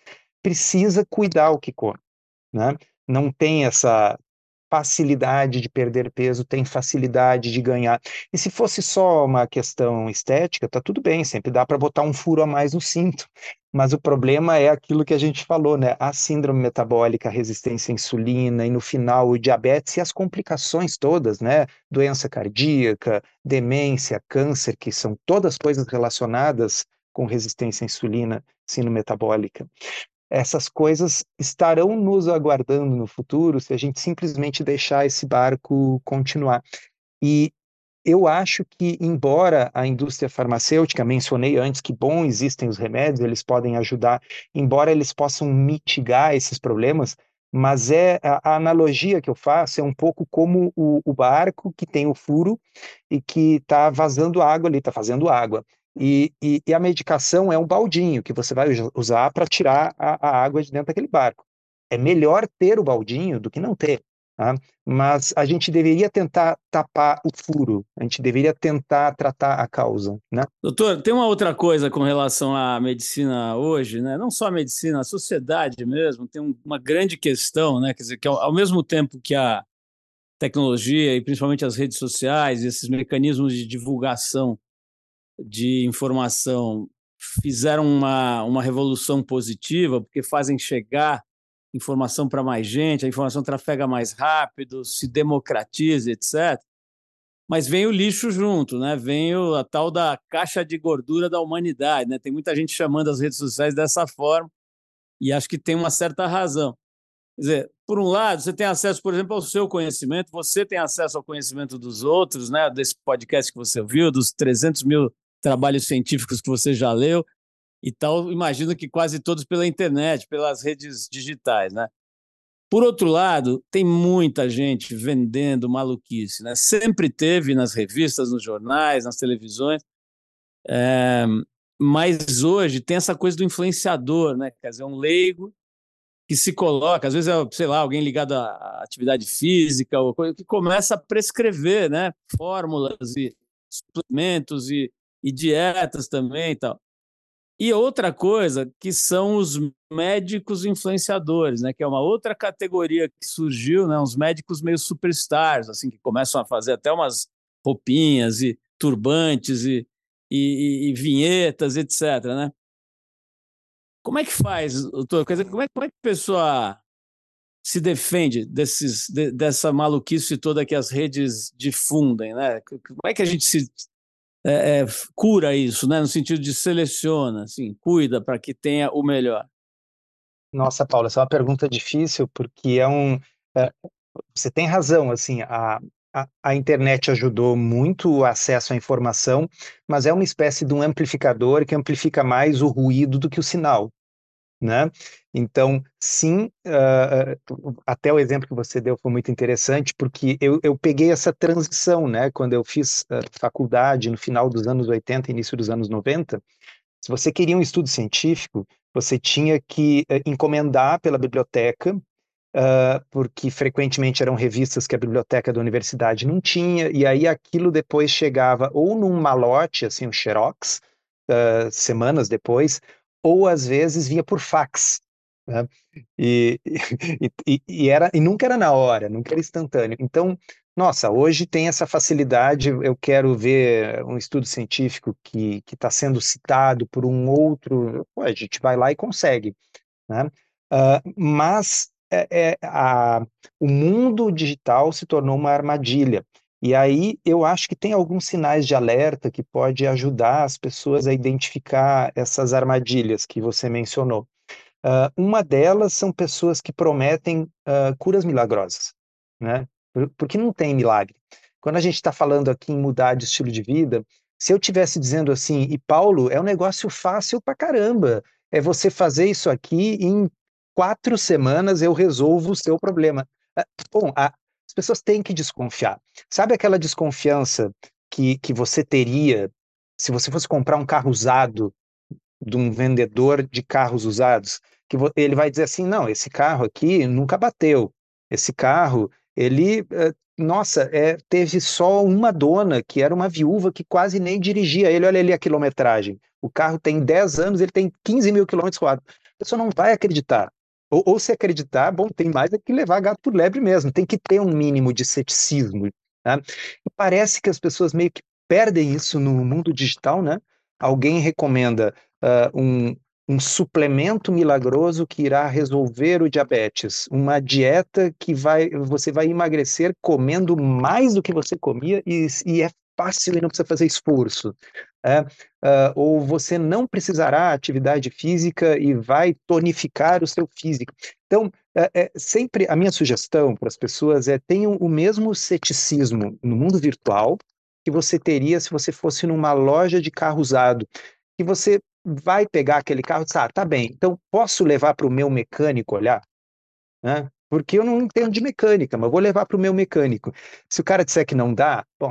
precisa cuidar o que come. Né? Não tem essa facilidade de perder peso, tem facilidade de ganhar. E se fosse só uma questão estética, tá tudo bem, sempre dá para botar um furo a mais no cinto. Mas o problema é aquilo que a gente falou, né? A síndrome metabólica, a resistência à insulina e no final o diabetes e as complicações todas, né? Doença cardíaca, demência, câncer, que são todas coisas relacionadas com resistência à insulina, síndrome metabólica essas coisas estarão nos aguardando no futuro se a gente simplesmente deixar esse barco continuar. E eu acho que, embora a indústria farmacêutica, mencionei antes que, bom, existem os remédios, eles podem ajudar, embora eles possam mitigar esses problemas, mas é a, a analogia que eu faço é um pouco como o, o barco que tem o furo e que está vazando água ali, está fazendo água. E, e, e, a medicação é um baldinho que você vai usar para tirar a, a, água de dentro daquele barco. É melhor ter o baldinho do que não ter. Tá? Mas a gente deveria tentar tapar o furo, a gente deveria tentar tratar a causa. Né? Doutor, tem uma outra coisa com relação à medicina hoje, né? não só a medicina, a sociedade mesmo, tem uma grande questão, né? quer dizer, que ao, ao mesmo tempo que a tecnologia e principalmente as redes sociais, esses mecanismos de divulgação de informação fizeram uma, uma revolução positiva, porque fazem chegar informação para mais gente, a informação trafega mais rápido, se democratiza, etc. Mas vem o lixo junto, né? Vem o, a tal da caixa de gordura da humanidade, né? Tem muita gente chamando as redes sociais dessa forma e acho que tem uma certa razão. Quer dizer, por um lado, você tem acesso, por exemplo, ao seu conhecimento, você tem acesso ao conhecimento dos outros, né? Desse podcast que você ouviu, dos 300 mil trabalhos científicos que você já leu e tal, imagino que quase todos pela internet, pelas redes digitais, né? Por outro lado, tem muita gente vendendo maluquice, né? Sempre teve nas revistas, nos jornais, nas televisões, é, mas hoje tem essa coisa do influenciador, né? Quer dizer, um leigo que se coloca, às vezes é, sei lá, alguém ligado à atividade física, ou coisa, que começa a prescrever, né? Fórmulas e suplementos e e dietas também e tal. E outra coisa que são os médicos influenciadores, né, que é uma outra categoria que surgiu, né, uns médicos meio superstars, assim, que começam a fazer até umas roupinhas e turbantes e, e, e vinhetas, etc, né? Como é que faz, doutor? Quer dizer, como é, como é que a pessoa se defende desses, de, dessa maluquice toda que as redes difundem, né? Como é que a gente se é, é, cura isso, né? no sentido de seleciona, assim, cuida para que tenha o melhor? Nossa, Paula, essa é uma pergunta difícil, porque é um. É, você tem razão, assim, a, a, a, internet ajudou muito o acesso à informação, mas é uma espécie de um amplificador que amplifica mais o ruído do que o sinal né? Então, sim, uh, até o exemplo que você deu foi muito interessante, porque eu, eu peguei essa transição, né? Quando eu fiz uh, faculdade no final dos anos 80, início dos anos 90, se você queria um estudo científico, você tinha que uh, encomendar pela biblioteca, porque frequentemente eram revistas que a biblioteca da universidade não tinha, e aí aquilo depois chegava ou num malote, assim, um xerox, semanas depois, ou às vezes vinha por fax. Né? E, e, e, era, e nunca era na hora, nunca era instantâneo. Então, nossa, hoje tem essa facilidade. Eu quero ver um estudo científico que está sendo citado por um outro, a gente vai lá e consegue. Né? Uh, mas é, é, a, o mundo digital se tornou uma armadilha. E aí eu acho que tem alguns sinais de alerta que pode ajudar as pessoas a identificar essas armadilhas que você mencionou. Uh, uma delas são pessoas que prometem uh, curas milagrosas, né? Porque não tem milagre. Quando a gente está falando aqui em mudar de estilo de vida, se eu tivesse dizendo assim, e Paulo, é um negócio fácil pra caramba, é você fazer isso aqui em quatro semanas eu resolvo o seu problema. Ah, bom, a, as pessoas têm que desconfiar. Sabe aquela desconfiança que, que você teria se você fosse comprar um carro usado de um vendedor de carros usados? Que ele vai dizer assim: não, esse carro aqui nunca bateu. Esse carro, ele, eh, nossa, é, teve só uma dona, que era uma viúva que quase nem dirigia ele. Olha ali a quilometragem. O carro tem 10 anos, ele tem 15 mil quilômetros rodados. A pessoa não vai acreditar. Ou, ou, se acreditar, bom, tem mais é que levar gato por lebre mesmo, tem que ter um mínimo de ceticismo. Né? E parece que as pessoas meio que perdem isso no mundo digital, né? Alguém recomenda uh, um, um suplemento milagroso que irá resolver o diabetes, uma dieta que vai, você vai emagrecer comendo mais do que você comia e, e é fácil e não precisa fazer esforço. É, uh, ou você não precisará atividade física e vai tonificar o seu físico. Então, é, é, sempre a minha sugestão para as pessoas é tenham o mesmo ceticismo no mundo virtual que você teria se você fosse numa loja de carro usado, que você vai pegar aquele carro e dizer, ah, tá bem, então posso levar para o meu mecânico olhar? Né? Porque eu não entendo de mecânica, mas vou levar para o meu mecânico. Se o cara disser que não dá, bom,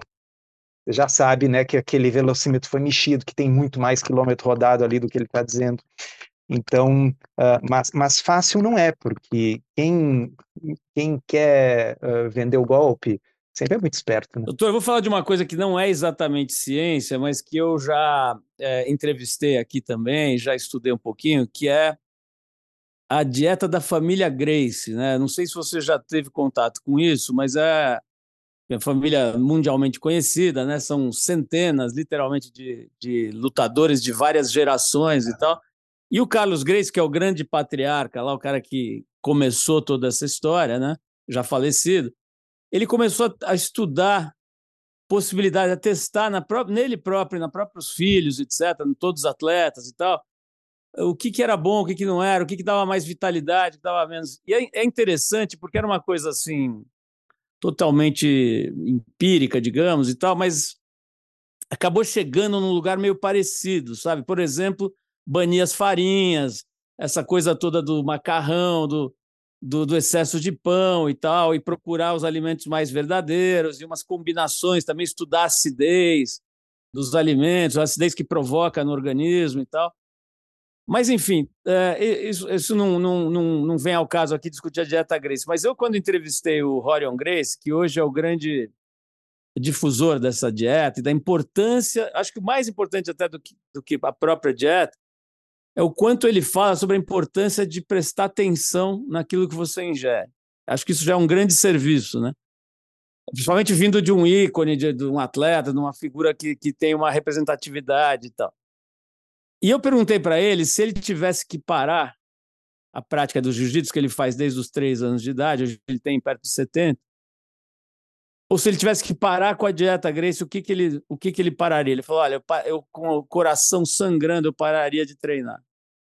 já sabe, né, que aquele velocímetro foi mexido, que tem muito mais quilômetro rodado ali do que ele está dizendo. Então, uh, mas, mas fácil não é, porque quem, quem quer uh, vender o golpe sempre é muito esperto. Né? Doutor, eu vou falar de uma coisa que não é exatamente ciência, mas que eu já é, entrevistei aqui também, já estudei um pouquinho, que é a dieta da família Grace. Né? Não sei se você já teve contato com isso, mas é família mundialmente conhecida, né? São centenas, literalmente, de, de lutadores de várias gerações e tal. E o Carlos Grace, que é o grande patriarca lá, o cara que começou toda essa história, né? Já falecido, ele começou a, estudar possibilidades, a testar na própria, nele próprio, na próprios filhos, etc., em todos os atletas e tal, o que, que era bom, o que, que não era, o que, que dava mais vitalidade, o que dava menos. E é, é interessante porque era uma coisa assim totalmente empírica, digamos, e tal, mas acabou chegando num lugar meio parecido, sabe? Por exemplo, banir as farinhas, essa coisa toda do macarrão, do, do, do, excesso de pão e tal, e procurar os alimentos mais verdadeiros, e umas combinações, também estudar a acidez dos alimentos, a acidez que provoca no organismo e tal. Mas, enfim, é, isso, isso não, não, não, não, vem ao caso aqui discutir a dieta Grace. Mas eu, quando entrevistei o Rorion Grace, que hoje é o grande difusor dessa dieta e da importância, acho que o mais importante até do que, do que a própria dieta, é o quanto ele fala sobre a importância de prestar atenção naquilo que você ingere. Acho que isso já é um grande serviço, né? Principalmente vindo de um ícone, de, de um atleta, de uma figura que, que tem uma representatividade e tal. E eu perguntei para ele se ele tivesse que parar a prática do jiu-jitsu que ele faz desde os três anos de idade, hoje ele tem perto de 70, ou se ele tivesse que parar com a dieta Grace, o que, que, ele, o que, que ele pararia? Ele falou: olha, eu, eu com o coração sangrando, eu pararia de treinar,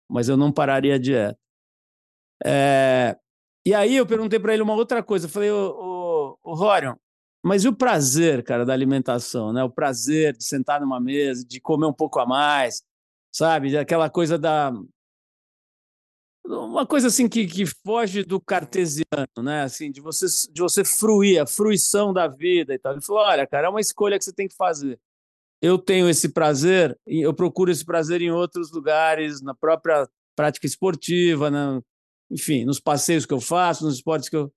mas eu não pararia a dieta. É... E aí eu perguntei para ele uma outra coisa. Eu falei: ô Rorion, mas e o prazer, cara, da alimentação, né? O prazer de sentar numa mesa, de comer um pouco a mais, sabe? Aquela coisa da. Uma coisa assim que, que foge do cartesiano, né? Assim, de você, de você fruir, a fruição da vida e tal. Ele falou: olha, cara, é uma escolha que você tem que fazer. Eu tenho esse prazer, eu procuro esse prazer em outros lugares, na própria prática esportiva, enfim, nos passeios que eu faço, nos esportes que eu.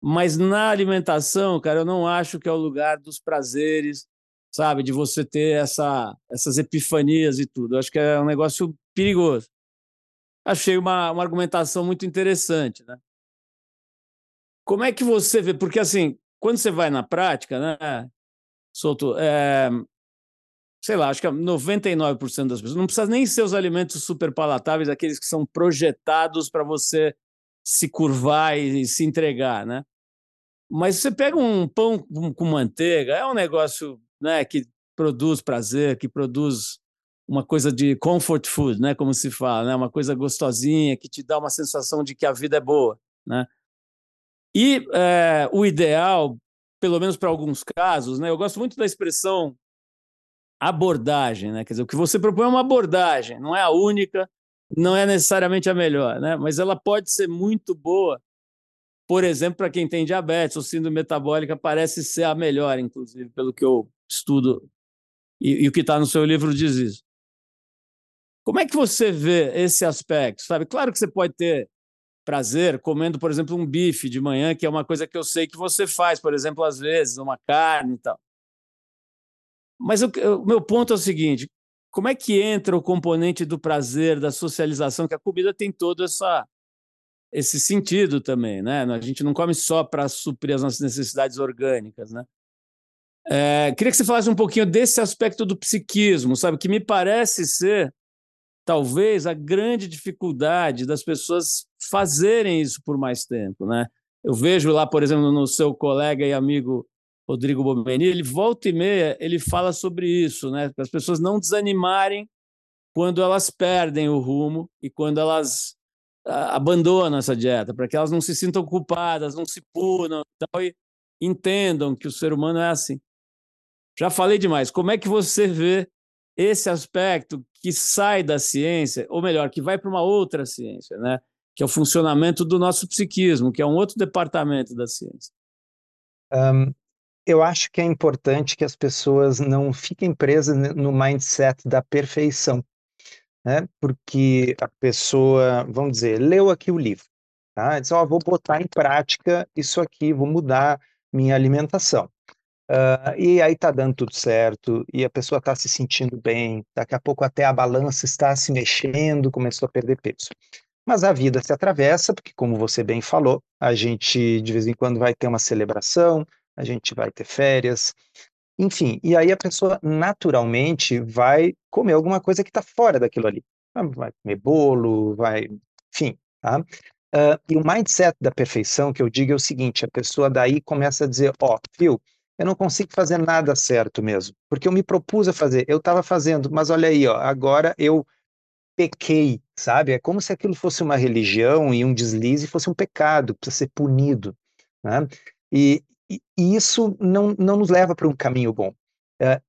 Mas na alimentação, cara, eu não acho que é o lugar dos prazeres, sabe? De você ter essa, essas epifanias e tudo. Eu acho que é um negócio perigoso. Achei uma, uma argumentação muito interessante, né? Como é que você vê? Porque, assim, quando você vai na prática, né, Solto, é, sei lá, acho que 99% das pessoas, não precisa nem ser os alimentos super palatáveis, aqueles que são projetados para você se curvar e, e se entregar, né? Mas você pega um pão com manteiga, é um negócio né, que produz prazer, que produz uma coisa de comfort food, né, como se fala, né, uma coisa gostosinha que te dá uma sensação de que a vida é boa, né? E é, o ideal, pelo menos para alguns casos, né, eu gosto muito da expressão abordagem, né? Quer dizer, o que você propõe é uma abordagem, não é a única, não é necessariamente a melhor, né? Mas ela pode ser muito boa, por exemplo, para quem tem diabetes ou síndrome metabólica, parece ser a melhor, inclusive, pelo que eu estudo e, e o que está no seu livro diz isso. Como é que você vê esse aspecto? Sabe, claro que você pode ter prazer comendo, por exemplo, um bife de manhã, que é uma coisa que eu sei que você faz, por exemplo, às vezes, uma carne e tal. Mas o, meu ponto é o seguinte: como é que entra o componente do prazer, da socialização, que a comida tem todo essa, esse sentido também, né? A gente não come só para suprir as nossas necessidades orgânicas, né? É, queria que você falasse um pouquinho desse aspecto do psiquismo, sabe? Que me parece ser, talvez, a grande dificuldade das pessoas fazerem isso por mais tempo, né? Eu vejo lá, por exemplo, no seu colega e amigo Rodrigo Bomeni, ele volta e meia, ele fala sobre isso, né? Para as pessoas não desanimarem quando elas perdem o rumo e quando elas abandonam essa dieta, para que elas não se sintam culpadas, não se punam tal, e entendam que o ser humano é assim. Já falei demais. Como é que você vê esse aspecto que sai da ciência, ou melhor, que vai para uma outra ciência, né? Que é o funcionamento do nosso psiquismo, que é um outro departamento da ciência. Um, eu acho que é importante que as pessoas não fiquem presas no mindset da perfeição, né? Porque a pessoa, vamos dizer, leu aqui o livro, tá? Diz, oh, vou botar em prática isso aqui, vou mudar minha alimentação. Uh, e aí tá dando tudo certo, e a pessoa está se sentindo bem, daqui a pouco até a balança está se mexendo, começou a perder peso. Mas a vida se atravessa, porque como você bem falou, a gente de vez em quando vai ter uma celebração, a gente vai ter férias, enfim, e aí a pessoa naturalmente vai comer alguma coisa que está fora daquilo ali. Ah, vai comer bolo, vai, enfim, tá? Uh, e o mindset da perfeição que eu digo é o seguinte: a pessoa daí começa a dizer, ó, oh, viu, eu não consigo fazer nada certo mesmo, porque eu me propus a fazer, eu estava fazendo, mas olha aí, ó, agora eu pequei, sabe? É como se aquilo fosse uma religião e um deslize fosse um pecado, precisa ser punido, né? E, e, isso não, não nos leva para um caminho bom. É,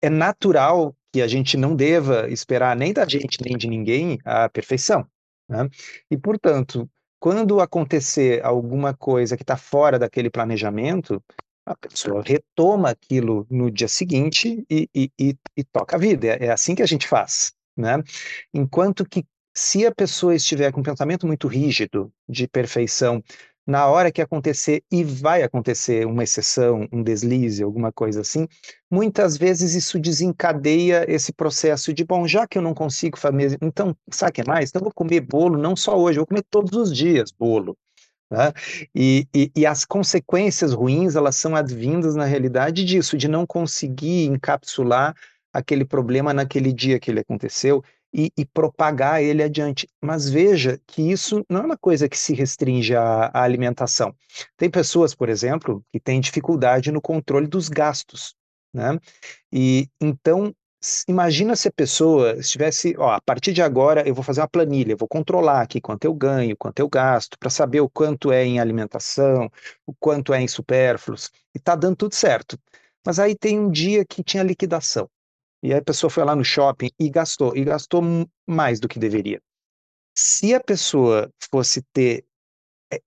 é natural que a gente não deva esperar nem da gente nem de ninguém a perfeição. Né? E, portanto, quando acontecer alguma coisa que está fora daquele planejamento, a pessoa retoma aquilo no dia seguinte e, e, e, e toca a vida. É, é, assim que a gente faz. Né? Enquanto que, se a pessoa estiver com um pensamento muito rígido de perfeição, na hora que acontecer, e vai acontecer uma exceção, um deslize, alguma coisa assim, muitas vezes isso desencadeia esse processo de, bom, já que eu não consigo fazer, então, sabe o que mais? Então, vou comer bolo não só hoje, vou comer todos os dias bolo. Né? E, e, e, as consequências ruins, elas são advindas, na realidade, disso, de não conseguir encapsular aquele problema naquele dia que ele aconteceu e, e, propagar ele adiante. Mas veja que isso não é uma coisa que se restringe à, à, alimentação. Tem pessoas, por exemplo, que têm dificuldade no controle dos gastos, né? E então imagina se a pessoa estivesse, ó, a partir de agora eu vou fazer uma planilha, vou controlar aqui quanto eu ganho, quanto eu gasto, para saber o quanto é em alimentação, o quanto é em supérfluos, e está dando tudo certo. Mas aí tem um dia que tinha liquidação. E a pessoa foi lá no shopping e gastou, e gastou mais do que deveria. Se a pessoa fosse ter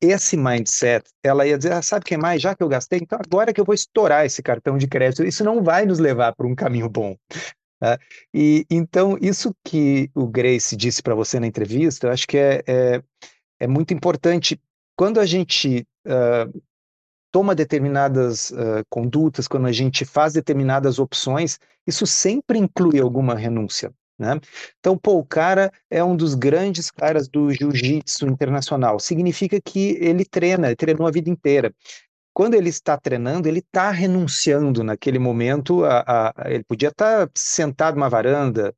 esse mindset, ela ia dizer, ah, sabe o que mais? Já que eu gastei, então agora que eu vou estourar esse cartão de crédito, isso não vai nos levar para um caminho bom. Né? E então isso que o Grace disse para você na entrevista, eu acho que é, é, é muito importante. Quando a gente uh, toma determinadas uh, condutas, quando a gente faz determinadas opções, isso sempre inclui alguma renúncia. Né? Então, pô, o cara é um dos grandes caras do jiu-jitsu internacional. Significa que ele treina, ele treinou a vida inteira. Quando ele está treinando, ele está renunciando naquele momento. A, a, ele podia estar tá sentado numa varanda,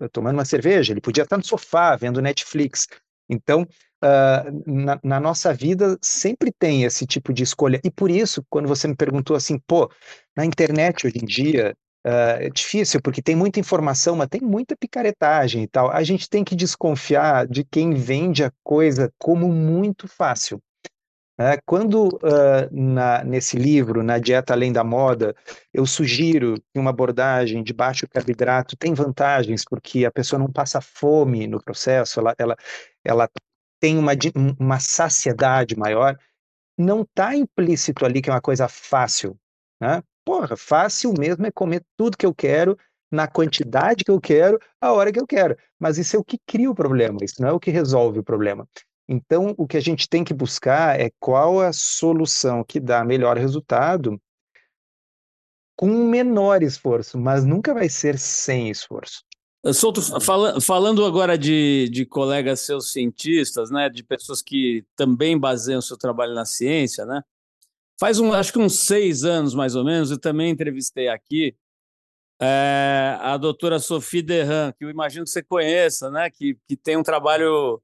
eh, tomando uma cerveja, ele podia estar tá no sofá, vendo Netflix. Então, uh, na, na, nossa vida sempre tem esse tipo de escolha. E por isso, quando você me perguntou assim, pô, na internet hoje em dia, Uh, é difícil, porque tem muita informação, mas tem muita picaretagem e tal. A gente tem que desconfiar de quem vende a coisa como muito fácil. Né? Quando, uh, na, nesse livro, na Dieta Além da Moda, eu sugiro que uma abordagem de baixo carboidrato tem vantagens, porque a pessoa não passa fome no processo, ela, ela, ela tem uma, uma saciedade maior, não está implícito ali que é uma coisa fácil. Né? Porra, fácil mesmo é comer tudo que eu quero, na quantidade que eu quero, a hora que eu quero. Mas isso é o que cria o problema, isso não é o que resolve o problema. Então, o que a gente tem que buscar é qual a solução que dá melhor resultado com menor esforço, mas nunca vai ser sem esforço. Solto, fala, falando agora de, de colegas seus cientistas, né, de pessoas que também baseiam seu trabalho na ciência, né, Faz um, acho que uns seis anos, mais ou menos, eu também entrevistei aqui é, a doutora Sophie Derran, que eu imagino que você conheça, né? Que, que tem um trabalho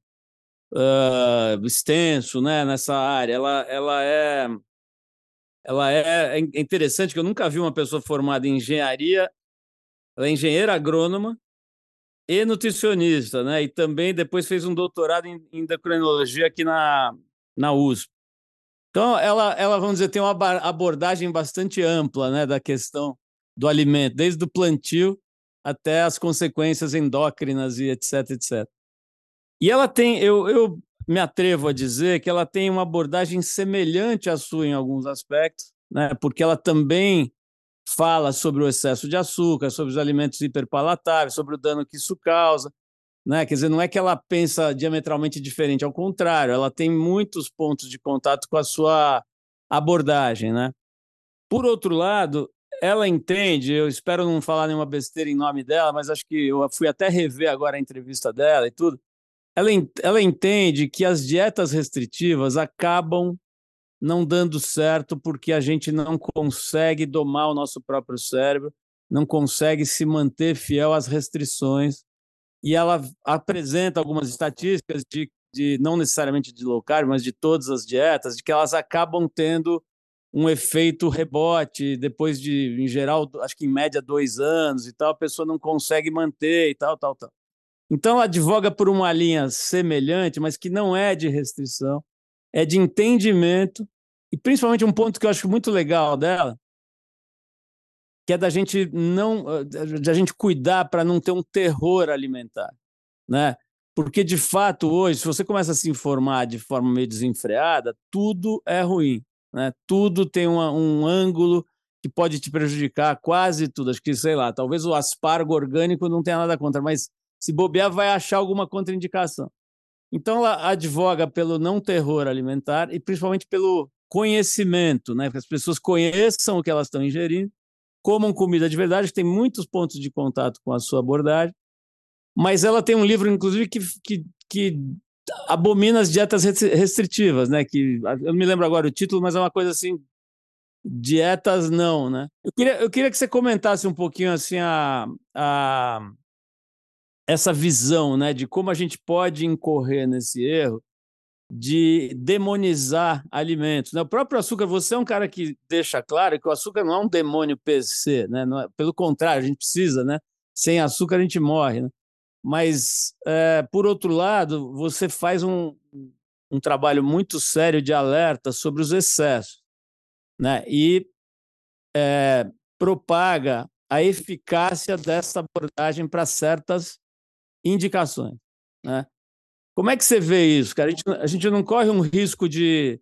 uh, extenso né, nessa área. Ela, ela é ela é, é interessante que eu nunca vi uma pessoa formada em engenharia, ela é engenheira agrônoma e nutricionista, né? E também depois fez um doutorado em endocrinologia aqui na, na USP. Então, ela, ela, vamos dizer, tem uma abordagem bastante ampla né, da questão do alimento, desde o plantio até as consequências endócrinas e etc, etc. E ela tem, eu, eu me atrevo a dizer que ela tem uma abordagem semelhante à sua em alguns aspectos, né, porque ela também fala sobre o excesso de açúcar, sobre os alimentos hiperpalatáveis, sobre o dano que isso causa, né? Quer dizer, não é que ela pensa diametralmente diferente, ao contrário, ela tem muitos pontos de contato com a sua abordagem. Né? Por outro lado, ela entende, eu espero não falar nenhuma besteira em nome dela, mas acho que eu fui até rever agora a entrevista dela e tudo. Ela, ela entende que as dietas restritivas acabam não dando certo porque a gente não consegue domar o nosso próprio cérebro, não consegue se manter fiel às restrições e ela apresenta algumas estatísticas de, de não necessariamente de low carb, mas de todas as dietas, de que elas acabam tendo um efeito rebote depois de, em geral, acho que em média dois anos e tal, a pessoa não consegue manter e tal, tal, tal. Então, advoga por uma linha semelhante, mas que não é de restrição, é de entendimento e principalmente um ponto que eu acho muito legal dela que é da gente não da gente cuidar para não ter um terror alimentar, né? Porque de fato hoje, se você começa a se informar de forma meio desenfreada, tudo é ruim, né? Tudo tem uma, um ângulo que pode te prejudicar, quase tudo. Acho que sei lá, talvez o aspargo orgânico não tenha nada contra, mas se bobear vai achar alguma contraindicação. Então ela advoga pelo não terror alimentar e principalmente pelo conhecimento, né? Que as pessoas conheçam o que elas estão ingerindo comam comida de verdade, tem muitos pontos de contato com a sua abordagem, mas ela tem um livro, inclusive, que, que, que abomina as dietas restritivas, né? Que eu não me lembro agora o título, mas é uma coisa assim, dietas não, né? Eu queria, eu queria que você comentasse um pouquinho assim a, a essa visão, né, de como a gente pode incorrer nesse erro de demonizar alimentos. Né? O próprio açúcar, você é um cara que deixa claro que o açúcar não é um demônio PC, né? É, pelo contrário, a gente precisa, né? Sem açúcar a gente morre. Né? Mas, é, por outro lado, você faz um, um trabalho muito sério de alerta sobre os excessos né? e é, propaga a eficácia dessa abordagem para certas indicações. Né? Como é que você vê isso, cara? A gente, a gente não corre um risco de,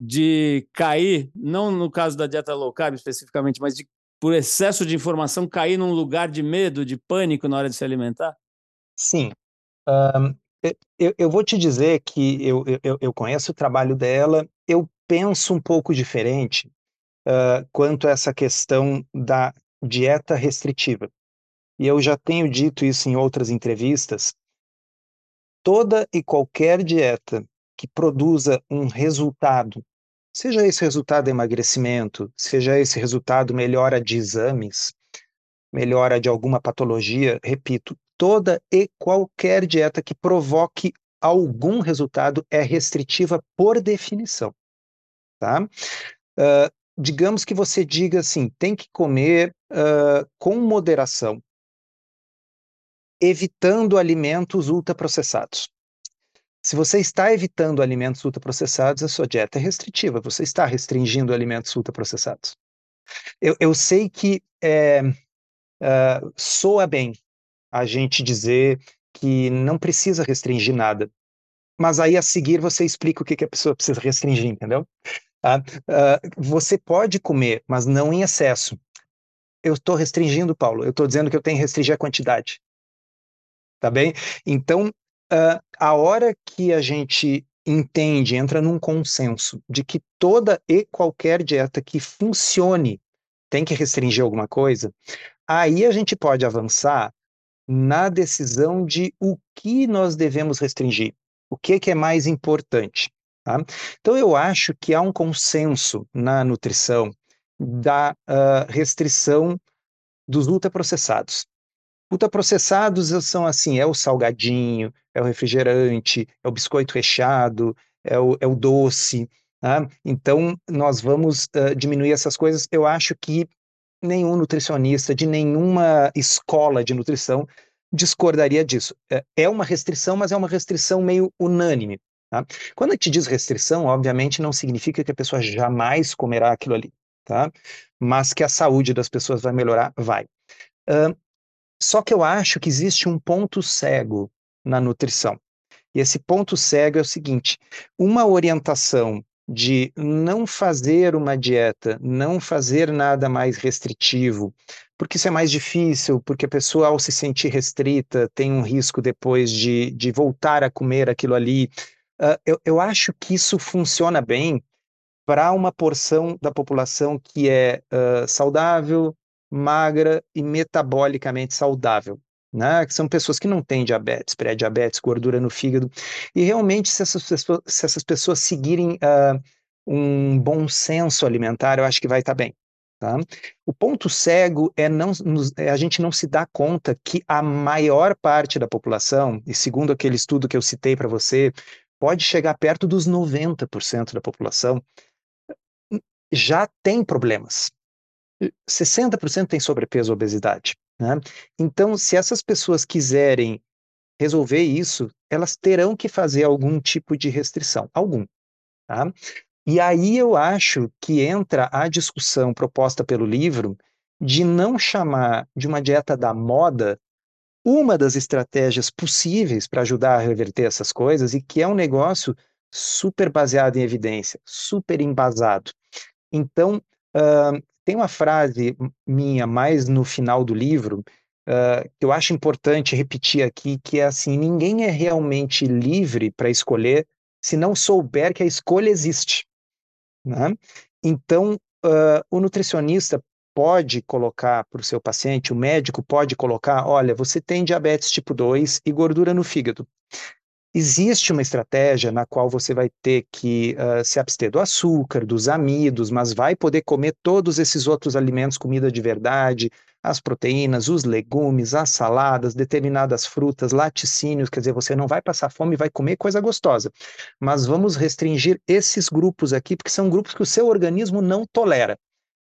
de cair, não no caso da dieta low carb especificamente, mas de, por excesso de informação, cair num lugar de medo, de pânico na hora de se alimentar? Sim. Um, eu, eu, vou te dizer que eu, eu, eu, conheço o trabalho dela, eu penso um pouco diferente uh, quanto a essa questão da dieta restritiva. E eu já tenho dito isso em outras entrevistas, toda e qualquer dieta que produza um resultado seja esse resultado emagrecimento, seja esse resultado melhora de exames, melhora de alguma patologia, repito, toda e qualquer dieta que provoque algum resultado é restritiva por definição, tá? Uh, digamos que você diga assim, tem que comer uh, com moderação, evitando alimentos ultraprocessados. Se você está evitando alimentos ultraprocessados, a sua dieta é restritiva, você está restringindo alimentos ultraprocessados. Eu, eu sei que é, uh, soa bem a gente dizer que não precisa restringir nada, mas aí a seguir você explica o que, que a pessoa precisa restringir, entendeu? Uh, uh, você pode comer, mas não em excesso. Eu estou restringindo, Paulo, eu estou dizendo que eu tenho que restringir a quantidade. Tá bem? Então, uh, a hora que a gente entende, entra num consenso de que toda e qualquer dieta que funcione tem que restringir alguma coisa, aí a gente pode avançar na decisão de o que nós devemos restringir, o que, que é mais importante. Tá? Então, eu acho que há um consenso na nutrição da uh, restrição dos ultraprocessados. Ultraprocessados são assim, é o salgadinho, é o refrigerante, é o biscoito recheado, é o, é o doce. Tá? Então, nós vamos uh, diminuir essas coisas. Eu acho que nenhum nutricionista de nenhuma escola de nutrição discordaria disso. É, é uma restrição, mas é uma restrição meio unânime. Tá? Quando a gente diz restrição, obviamente não significa que a pessoa jamais comerá aquilo ali, tá? mas que a saúde das pessoas vai melhorar, vai. Uh, só que eu acho que existe um ponto cego na nutrição. E esse ponto cego é o seguinte: uma orientação de não fazer uma dieta, não fazer nada mais restritivo, porque isso é mais difícil, porque a pessoa, ao se sentir restrita, tem um risco depois de, de voltar a comer aquilo ali. Uh, eu, eu acho que isso funciona bem para uma porção da população que é uh, saudável, magra e metabolicamente saudável. Né, que são pessoas que não têm diabetes, pré-diabetes, gordura no fígado. E realmente, se essas pessoas, se essas pessoas seguirem uh, um bom senso alimentar, eu acho que vai estar tá bem. Tá? O ponto cego é, não, é a gente não se dar conta que a maior parte da população, e segundo aquele estudo que eu citei para você, pode chegar perto dos 90% da população, já tem problemas. 60% tem sobrepeso ou obesidade. Né? Então, se essas pessoas quiserem resolver isso, elas terão que fazer algum tipo de restrição, algum. Tá? E aí eu acho que entra a discussão proposta pelo livro de não chamar de uma dieta da moda uma das estratégias possíveis para ajudar a reverter essas coisas e que é um negócio super baseado em evidência, super embasado. Então, uh, tem uma frase minha mais no final do livro uh, que eu acho importante repetir aqui, que é assim: ninguém é realmente livre para escolher se não souber que a escolha existe. Né? Então, uh, o nutricionista pode colocar para o seu paciente, o médico pode colocar: olha, você tem diabetes tipo 2 e gordura no fígado. Existe uma estratégia na qual você vai ter que uh, se abster do açúcar, dos amidos, mas vai poder comer todos esses outros alimentos, comida de verdade, as proteínas, os legumes, as saladas, determinadas frutas, laticínios, quer dizer, você não vai passar fome e vai comer coisa gostosa. Mas vamos restringir esses grupos aqui, porque são grupos que o seu organismo não tolera.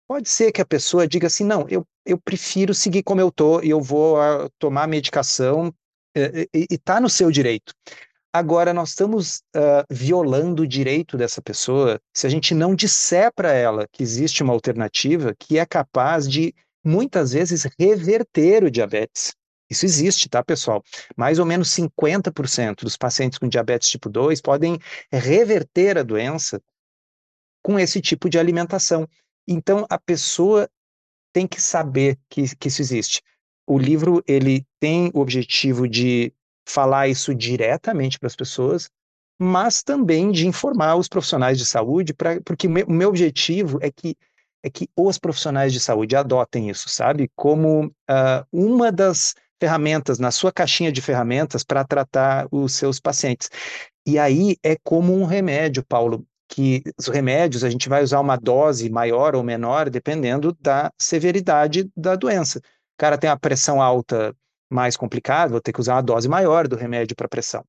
Pode ser que a pessoa diga assim: não, eu, eu prefiro seguir como eu e eu vou uh, tomar medicação, e está no seu direito. Agora, nós estamos uh, violando o direito dessa pessoa se a gente não disser para ela que existe uma alternativa que é capaz de, muitas vezes, reverter o diabetes. Isso existe, tá, pessoal? Mais ou menos 50% dos pacientes com diabetes tipo 2 podem reverter a doença com esse tipo de alimentação. Então, a pessoa tem que saber que, que isso existe. O livro ele tem o objetivo de falar isso diretamente para as pessoas, mas também de informar os profissionais de saúde, pra, porque o meu objetivo é que, é que os profissionais de saúde adotem isso, sabe? Como uh, uma das ferramentas na sua caixinha de ferramentas para tratar os seus pacientes. E aí é como um remédio, Paulo, que os remédios a gente vai usar uma dose maior ou menor dependendo da severidade da doença. O cara tem a pressão alta mais complicada, vou ter que usar uma dose maior do remédio para pressão.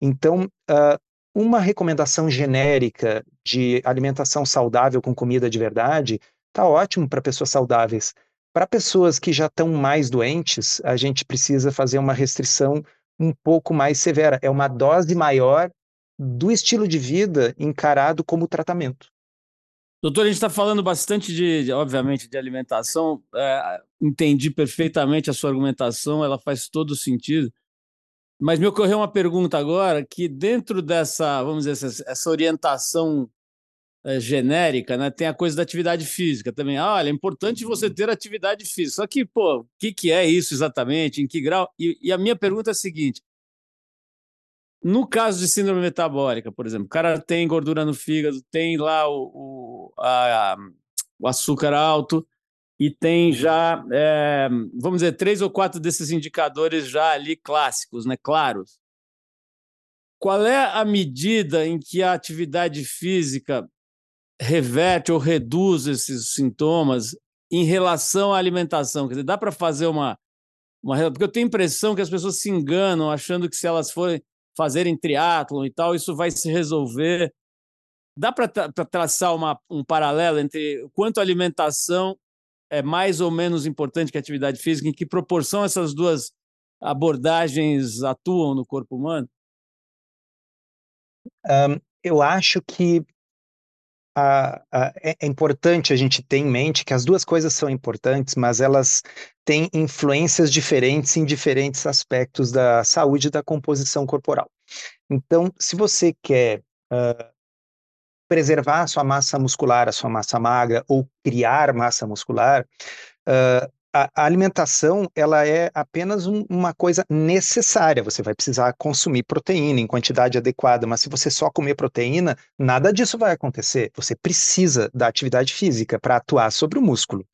Então, uh, uma recomendação genérica de alimentação saudável com comida de verdade está ótimo para pessoas saudáveis. Para pessoas que já estão mais doentes, a gente precisa fazer uma restrição um pouco mais severa. É uma dose maior do estilo de vida encarado como tratamento. Doutor, a gente está falando bastante de, obviamente, de alimentação. É, entendi perfeitamente a sua argumentação, ela faz todo sentido. Mas me ocorreu uma pergunta agora que dentro dessa, vamos dizer, essa, essa orientação é, genérica, né, tem a coisa da atividade física também. Ah, olha, é importante você ter atividade física. Só que, pô, o que, que é isso exatamente? Em que grau? E, e a minha pergunta é a seguinte: no caso de síndrome metabólica, por exemplo, o cara tem gordura no fígado, tem lá o, o, a, o açúcar alto e tem já, é, vamos dizer, três ou quatro desses indicadores já ali clássicos, né, claros. Qual é a medida em que a atividade física reverte ou reduz esses sintomas em relação à alimentação? Quer dizer, dá para fazer uma, uma. Porque eu tenho a impressão que as pessoas se enganam achando que se elas forem fazerem triatlon e tal, isso vai se resolver. Dá para tra traçar uma, um paralelo entre o quanto a alimentação é mais ou menos importante que a atividade física, em que proporção essas duas abordagens atuam no corpo humano? Um, eu acho que a, a, é, é importante a gente ter em mente que as duas coisas são importantes, mas elas têm influências diferentes em diferentes aspectos da saúde e da composição corporal. Então, se você quer uh, preservar a sua massa muscular, a sua massa magra, ou criar massa muscular, uh, a, a alimentação ela é apenas um, uma coisa necessária. Você vai precisar consumir proteína em quantidade adequada, mas se você só comer proteína, nada disso vai acontecer. Você precisa da atividade física para atuar sobre o músculo.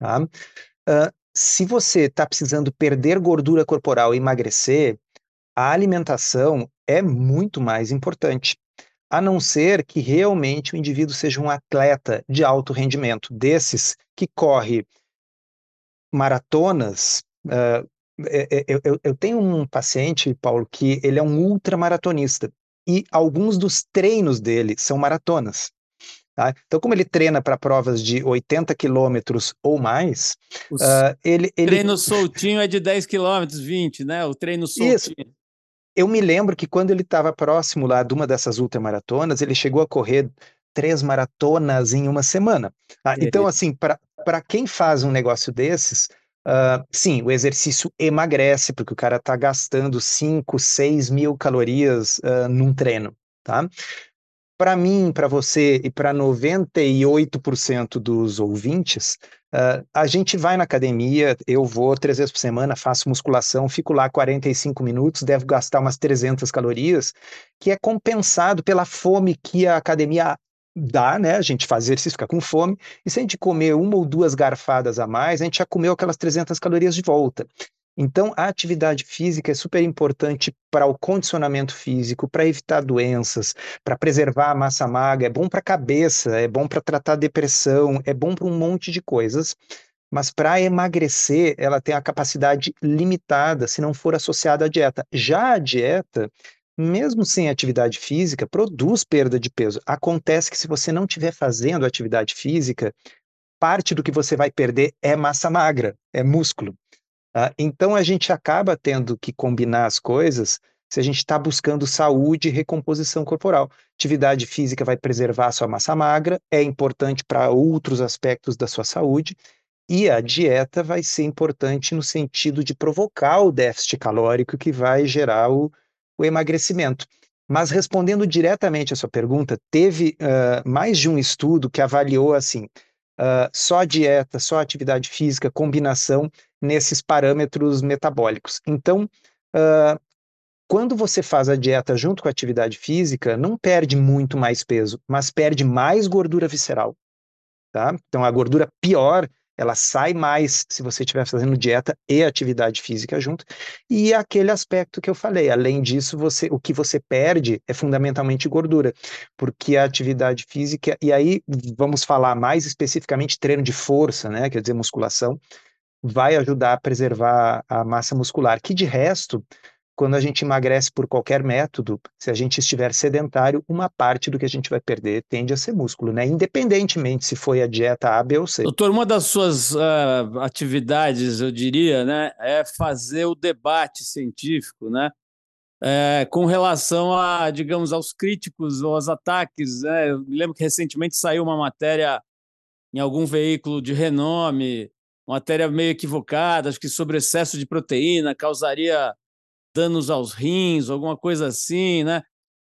Tá? Uh, se você está precisando perder gordura corporal e emagrecer, a alimentação é muito mais importante. A não ser que realmente o indivíduo seja um atleta de alto rendimento, desses que corre maratonas. Uh, eu, eu, tenho um paciente, Paulo, que ele é um ultramaratonista e alguns dos treinos dele são maratonas. Tá? Então, como ele treina para provas de 80 quilômetros ou mais, uh, ele, ele. treino soltinho é de 10 quilômetros, 20, né? O treino soltinho. Isso. Eu me lembro que quando ele estava próximo lá de uma dessas ultramaratonas, ele chegou a correr três maratonas em uma semana. Tá? Então, assim, para quem faz um negócio desses, uh, sim, o exercício emagrece, porque o cara está gastando 5, 6 mil calorias uh, num treino, tá? Para mim, para você e para 98% dos ouvintes, uh, a gente vai na academia, eu vou três vezes por semana, faço musculação, fico lá 45 minutos, devo gastar umas 300 calorias, que é compensado pela fome que a academia dá, né? A gente faz exercício, fica com fome, e se a gente comer uma ou duas garfadas a mais, a gente já comeu aquelas 300 calorias de volta. Então, a atividade física é super importante para o condicionamento físico, para evitar doenças, para preservar a massa magra, é bom para a cabeça, é bom para tratar depressão, é bom para um monte de coisas. Mas para emagrecer, ela tem a capacidade limitada se não for associada à dieta. Já a dieta, mesmo sem atividade física, produz perda de peso. Acontece que se você não estiver fazendo atividade física, parte do que você vai perder é massa magra, é músculo. Tá? Então a gente acaba tendo que combinar as coisas se a gente está buscando saúde e recomposição corporal. Atividade física vai preservar a sua massa magra, é importante para outros aspectos da sua saúde, e a dieta vai ser importante no sentido de provocar o déficit calórico que vai gerar o, o emagrecimento. Mas respondendo diretamente a sua pergunta, teve uh, mais de um estudo que avaliou assim, uh, só dieta, só atividade física, combinação nesses parâmetros metabólicos. Então, uh, quando você faz a dieta junto com a atividade física, não perde muito mais peso, mas perde mais gordura visceral. Tá? Então, a gordura pior ela sai mais se você estiver fazendo dieta e atividade física junto. E aquele aspecto que eu falei, além disso, você, o que você perde é fundamentalmente gordura, porque a atividade física, e aí vamos falar mais especificamente treino de força, né, quer dizer, musculação, vai ajudar a preservar a massa muscular, que de resto quando a gente emagrece por qualquer método, se a gente estiver sedentário, uma parte do que a gente vai perder tende a ser músculo, né? Independentemente se foi a dieta A, B ou C. Doutor, uma das suas uh, atividades, eu diria, né, é fazer o debate científico, né? É, com relação a, digamos, aos críticos ou aos ataques. Né? Eu me lembro que recentemente saiu uma matéria em algum veículo de renome, uma matéria meio equivocada, acho que sobre excesso de proteína causaria danos aos rins, alguma coisa assim, né?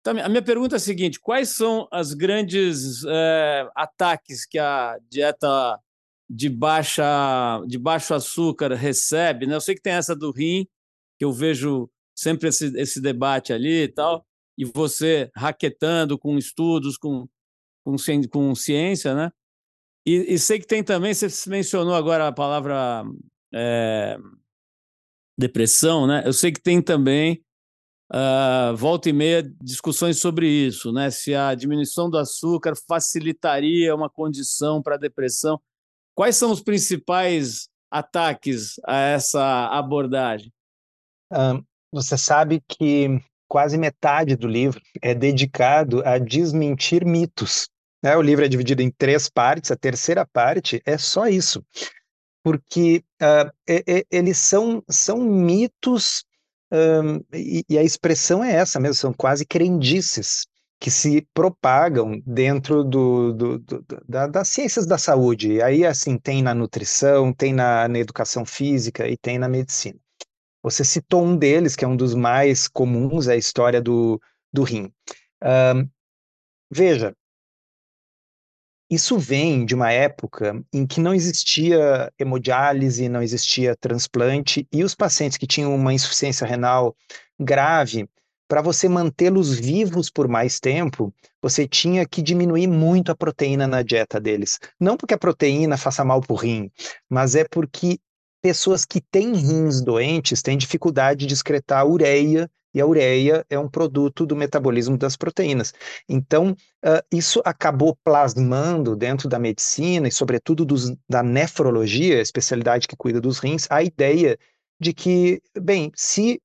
Então, a minha pergunta é a seguinte: quais são as grandes é, ataques que a dieta de, baixa, de baixo açúcar recebe? Né? Eu sei que tem essa do rim, que eu vejo sempre esse, esse debate ali e tal, e você raquetando com estudos, com, com, com ciência, né? E, e sei que tem também, você mencionou agora a palavra é, depressão, né? Eu sei que tem também uh, volta e meia discussões sobre isso, né? Se a diminuição do açúcar facilitaria uma condição para depressão. Quais são os principais ataques a essa abordagem? Um, você sabe que quase metade do livro é dedicado a desmentir mitos. Né? O livro é dividido em três partes, a terceira parte é só isso porque uh, e, e, eles são, são mitos, um, e, e, a expressão é essa mesmo, são quase crendices que se propagam dentro do, do, do da, das ciências da saúde. E aí, assim, tem na nutrição, tem na, na educação física e tem na medicina. Você citou um deles, que é um dos mais comuns, é a história do, do rim. Um, veja, isso vem de uma época em que não existia hemodiálise, não existia transplante, e os pacientes que tinham uma insuficiência renal grave, para você mantê-los vivos por mais tempo, você tinha que diminuir muito a proteína na dieta deles. Não porque a proteína faça mal para o rim, mas é porque pessoas que têm rins doentes têm dificuldade de excretar ureia e a ureia é um produto do metabolismo das proteínas. Então, uh, isso acabou plasmando dentro da medicina e, sobretudo, dos, da nefrologia, a especialidade que cuida dos rins, a ideia de que, bem, se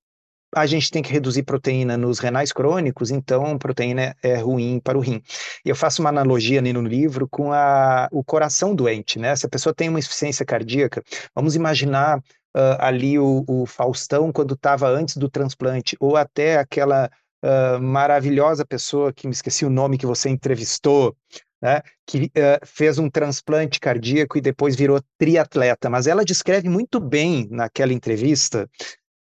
a gente tem que reduzir proteína nos renais crônicos, então proteína é ruim para o rim. Eu faço uma analogia ali no livro com a, o coração doente, né? Se a pessoa tem uma insuficiência cardíaca, vamos imaginar uh, ali o, o, Faustão quando estava antes do transplante, ou até aquela uh, maravilhosa pessoa que me esqueci o nome que você entrevistou, né, que uh, fez um transplante cardíaco e depois virou triatleta, mas ela descreve muito bem naquela entrevista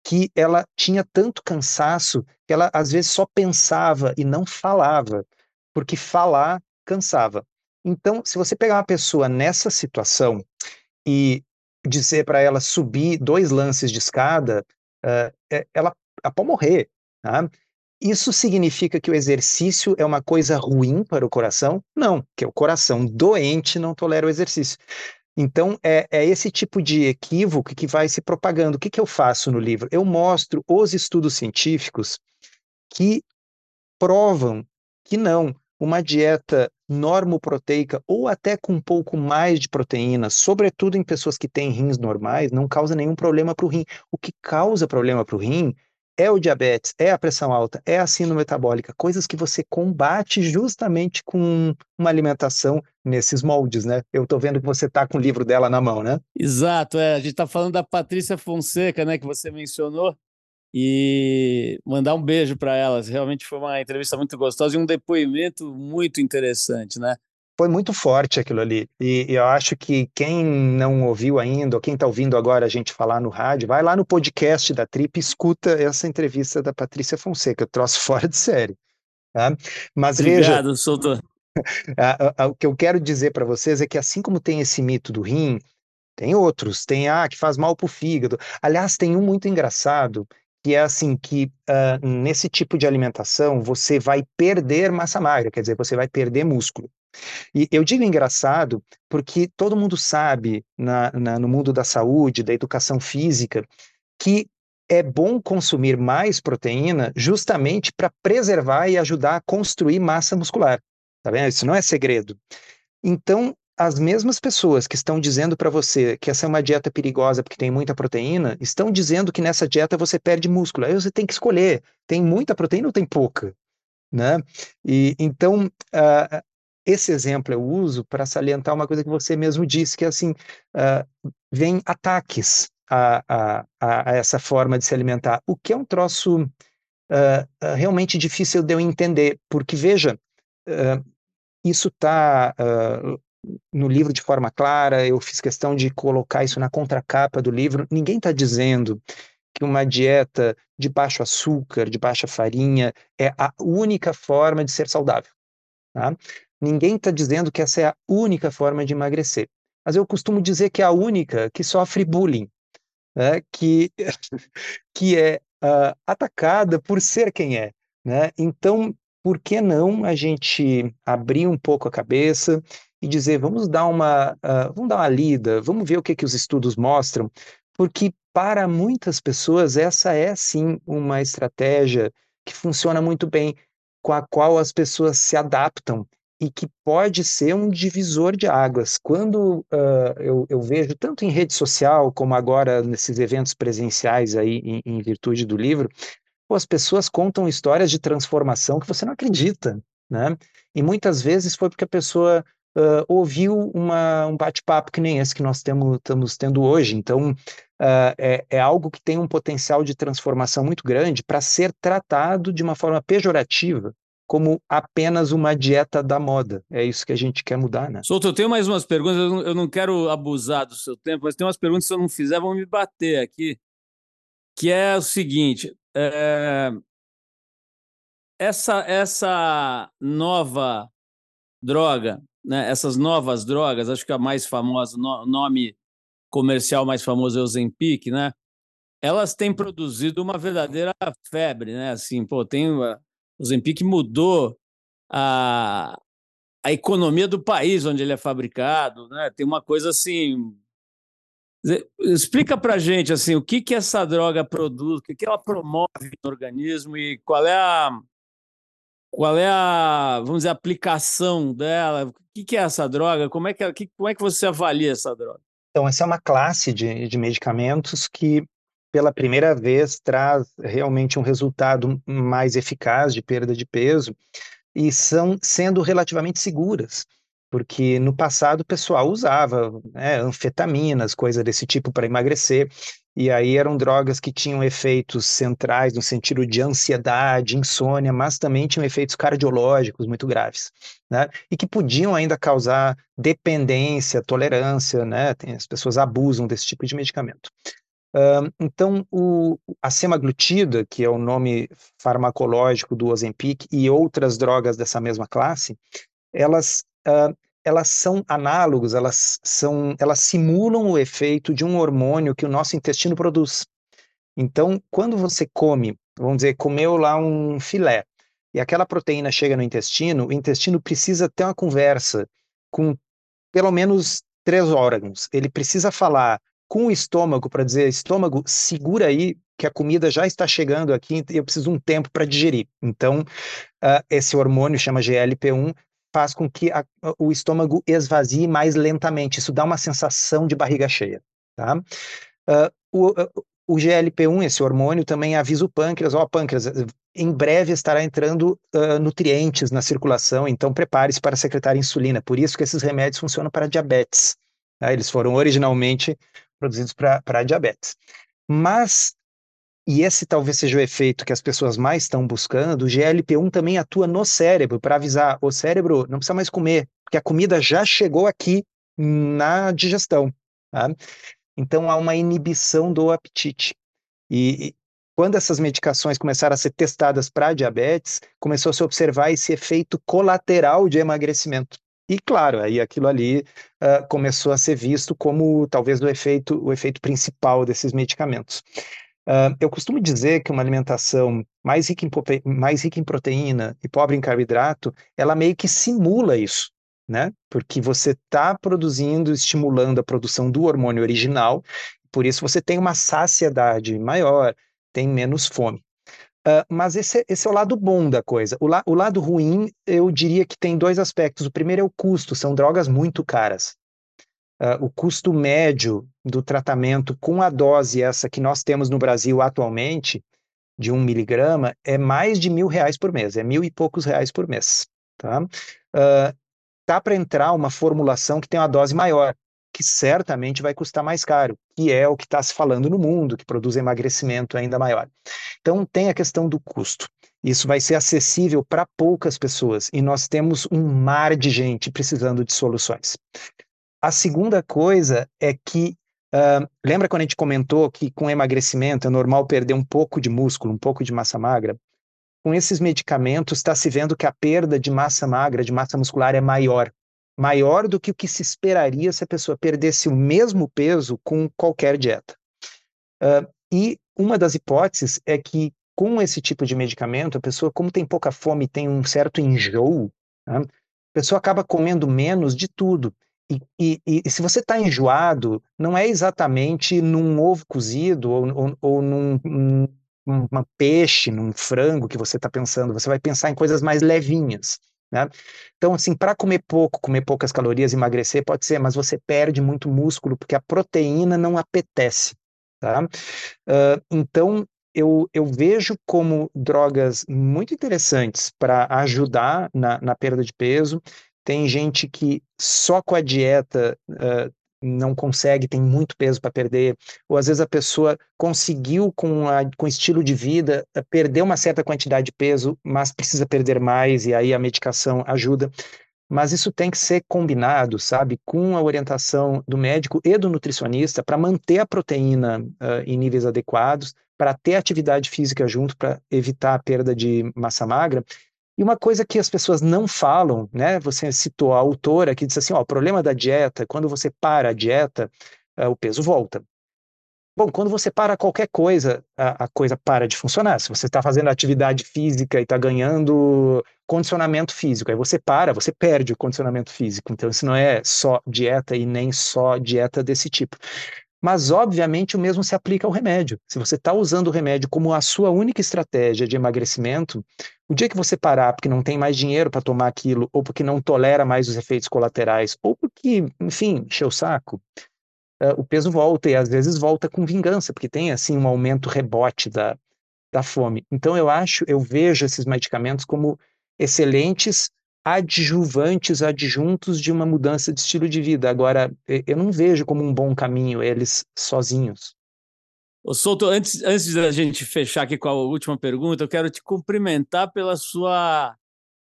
que ela tinha tanto cansaço que ela às vezes só pensava e não falava, porque falar cansava. Então, se você pegar uma pessoa nessa situação e dizer para ela subir dois lances de escada, uh, ela, ela pode morrer. Tá? Isso significa que o exercício é uma coisa ruim para o coração? Não, que o coração doente não tolera o exercício. Então, é, é, esse tipo de equívoco que vai se propagando. O que, que eu faço no livro? Eu mostro os estudos científicos que provam que não, uma dieta normoproteica ou até com um pouco mais de proteína, sobretudo em pessoas que têm rins normais, não causa nenhum problema para o rim. O que causa problema para o rim é o diabetes, é a pressão alta, é a síndrome metabólica, coisas que você combate justamente com uma alimentação nesses moldes, né? Eu estou vendo que você está com o livro dela na mão, né? Exato, é. A gente está falando da Patrícia Fonseca, né, que você mencionou e mandar um beijo para elas. Realmente foi uma entrevista muito gostosa e um depoimento muito interessante, né? Foi muito forte aquilo ali. E, e eu acho que quem não ouviu ainda, ou quem está ouvindo agora a gente falar no rádio, vai lá no podcast da Trip e escuta essa entrevista da Patrícia Fonseca. Eu trouxe fora de série. Tá? Mas Obrigado, veja, Soutor. o que eu quero dizer para vocês é que assim como tem esse mito do rim, tem outros. Tem, ah, que faz mal para o fígado. Aliás, tem um muito engraçado, que é assim que uh, nesse tipo de alimentação você vai perder massa magra, quer dizer, você vai perder músculo. E eu digo engraçado porque todo mundo sabe na, na, no mundo da saúde, da educação física, que é bom consumir mais proteína justamente para preservar e ajudar a construir massa muscular. Tá vendo? Isso não é segredo. Então, as mesmas pessoas que estão dizendo para você que essa é uma dieta perigosa porque tem muita proteína, estão dizendo que nessa dieta você perde músculo. Aí você tem que escolher, tem muita proteína ou tem pouca, né? E então uh, esse exemplo eu uso para salientar uma coisa que você mesmo disse, que é assim, uh, vem ataques a, a, a, essa forma de se alimentar, o que é um troço uh, realmente difícil de eu entender, porque veja, isso está no livro de forma clara, eu fiz questão de colocar isso na contracapa do livro. Ninguém está dizendo que uma dieta de baixo açúcar, de baixa farinha, é a única forma de ser saudável. Tá? Ninguém está dizendo que essa é a única forma de emagrecer. Mas eu costumo dizer que é a única que sofre bullying, né? que, que é uh, atacada por ser quem é. Né? Então, por que não a gente abrir um pouco a cabeça e dizer, vamos dar uma, uh, vamos dar uma lida, vamos ver o que, que os estudos mostram, porque para muitas pessoas essa é sim uma estratégia que funciona muito bem, com a qual as pessoas se adaptam e que pode ser um divisor de águas. Quando uh, eu, eu, vejo, tanto em rede social como agora nesses eventos presenciais aí, em, em virtude do livro, pô, as pessoas contam histórias de transformação que você não acredita, né? E muitas vezes foi porque a pessoa uh, ouviu uma, um bate-papo que nem esse que nós temos, estamos tendo hoje. Então, uh, é, é, algo que tem um potencial de transformação muito grande para ser tratado de uma forma pejorativa como apenas uma dieta da moda. É isso que a gente quer mudar, né? Souto, eu tenho mais umas perguntas, eu não, quero abusar do seu tempo, mas tem umas perguntas que se eu não fizer vão me bater aqui, que é o seguinte, é... essa, essa nova droga né, essas novas drogas, acho que a mais famosa, o nome comercial mais famoso é o Zempic, né? Elas têm produzido uma verdadeira febre, né? Assim, pô, tem o Zempic mudou a, a economia do país onde ele é fabricado, né? Tem uma coisa assim. Explica para gente assim o que que essa droga produz, o que que ela promove no organismo e qual é a qual é a, vamos dizer, a aplicação dela? Que, que é essa droga? Como é que, que, como é que você avalia essa droga? Então, essa é uma classe de, de medicamentos que, pela primeira vez, traz realmente um resultado mais eficaz de perda de peso e são sendo relativamente seguras porque no passado o pessoal usava né, anfetaminas, coisa desse tipo para emagrecer, e aí eram drogas que tinham efeitos centrais no sentido de ansiedade, insônia, mas também tinham efeitos cardiológicos muito graves, né? E que podiam ainda causar dependência, tolerância, né? Tem, as pessoas abusam desse tipo de medicamento. Uh, então, o, a semaglutida, que é o nome farmacológico do Ozempic, e outras drogas dessa mesma classe, elas uh, elas são análogos, elas são, elas simulam o efeito de um hormônio que o nosso intestino produz. Então, quando você come, vamos dizer, comeu lá um filé, e aquela proteína chega no intestino, o intestino precisa ter uma conversa com pelo menos três órgãos. Ele precisa falar com o estômago para dizer: estômago, segura aí, que a comida já está chegando aqui e eu preciso um tempo para digerir. Então, uh, esse hormônio chama GLP-1 faz com que a, o estômago esvazie mais lentamente. Isso dá uma sensação de barriga cheia. Tá? Uh, o, o GLP-1, esse hormônio, também avisa o pâncreas, ó, oh, pâncreas, em breve estará entrando uh, nutrientes na circulação, então prepare-se para secretar insulina. Por isso que esses remédios funcionam para diabetes. Tá? Eles foram originalmente produzidos para diabetes. Mas e esse talvez seja o efeito que as pessoas mais estão buscando. O GLP-1 também atua no cérebro para avisar o cérebro não precisa mais comer, porque a comida já chegou aqui na digestão. Tá? Então há uma inibição do apetite. E, e quando essas medicações começaram a ser testadas para diabetes, começou a se observar esse efeito colateral de emagrecimento. E claro, aí aquilo ali uh, começou a ser visto como talvez o efeito, o efeito principal desses medicamentos. Uh, eu costumo dizer que uma alimentação mais rica, em, mais rica em proteína e pobre em carboidrato, ela meio que simula isso, né? Porque você está produzindo, estimulando a produção do hormônio original, por isso você tem uma saciedade maior, tem menos fome. Uh, mas esse, esse, é o lado bom da coisa. O, la, o lado ruim, eu diria que tem dois aspectos. O primeiro é o custo, são drogas muito caras. Uh, o custo médio do tratamento com a dose essa que nós temos no Brasil atualmente, de um miligrama, é mais de mil reais por mês, é mil e poucos reais por mês. Tá, uh, tá para entrar uma formulação que tem uma dose maior, que certamente vai custar mais caro, que é o que está se falando no mundo, que produz emagrecimento ainda maior. Então, tem a questão do custo. Isso vai ser acessível para poucas pessoas e nós temos um mar de gente precisando de soluções. A segunda coisa é que, lembra quando a gente comentou que com emagrecimento é normal perder um pouco de músculo, um pouco de massa magra? Com esses medicamentos, está se vendo que a perda de massa magra, de massa muscular, é maior. Maior do que o que se esperaria se a pessoa perdesse o mesmo peso com qualquer dieta. Uh, e uma das hipóteses é que, com esse tipo de medicamento, a pessoa, como tem pouca fome, tem um certo enjoo, né? a pessoa acaba comendo menos de tudo. E, e, e, se você está enjoado, não é exatamente num ovo cozido ou, ou, ou num, peixe, num frango que você está pensando, você vai pensar em coisas mais levinhas. Né? Então, assim, para comer pouco, comer poucas calorias, emagrecer, pode ser, mas você perde muito músculo porque a proteína não apetece. Tá? Uh, então, eu, eu vejo como drogas muito interessantes para ajudar na, na perda de peso, tem gente que só com a dieta uh, não consegue, tem muito peso para perder, ou às vezes a pessoa conseguiu com, a, com estilo de vida perder uma certa quantidade de peso, mas precisa perder mais e aí a medicação ajuda. Mas isso tem que ser combinado, sabe, com a orientação do médico e do nutricionista para manter a proteína uh, em níveis adequados, para ter atividade física junto, para evitar a perda de massa magra e uma coisa que as pessoas não falam, né? Você citou a autora que disse assim: ó, o problema da dieta, quando você para a dieta, uh, o peso volta. Bom, quando você para qualquer coisa, a, a coisa para de funcionar. Se você está fazendo atividade física e está ganhando condicionamento físico, aí você para, você perde o condicionamento físico. Então, isso não é só dieta e nem só dieta desse tipo. Mas, obviamente, o mesmo se aplica ao remédio. Se você está usando o remédio como a sua única estratégia de emagrecimento, o dia que você parar porque não tem mais dinheiro para tomar aquilo, ou porque não tolera mais os efeitos colaterais, ou porque, enfim, encheu o saco, uh, o peso volta e às vezes volta com vingança, porque tem assim um aumento rebote da, da fome. Então, eu acho, eu vejo esses medicamentos como excelentes adjuvantes, adjuntos de uma mudança de estilo de vida. Agora, eu não vejo como um bom caminho eles sozinhos. Ô Souto, antes, antes da gente fechar aqui com a última pergunta, eu quero te cumprimentar pela sua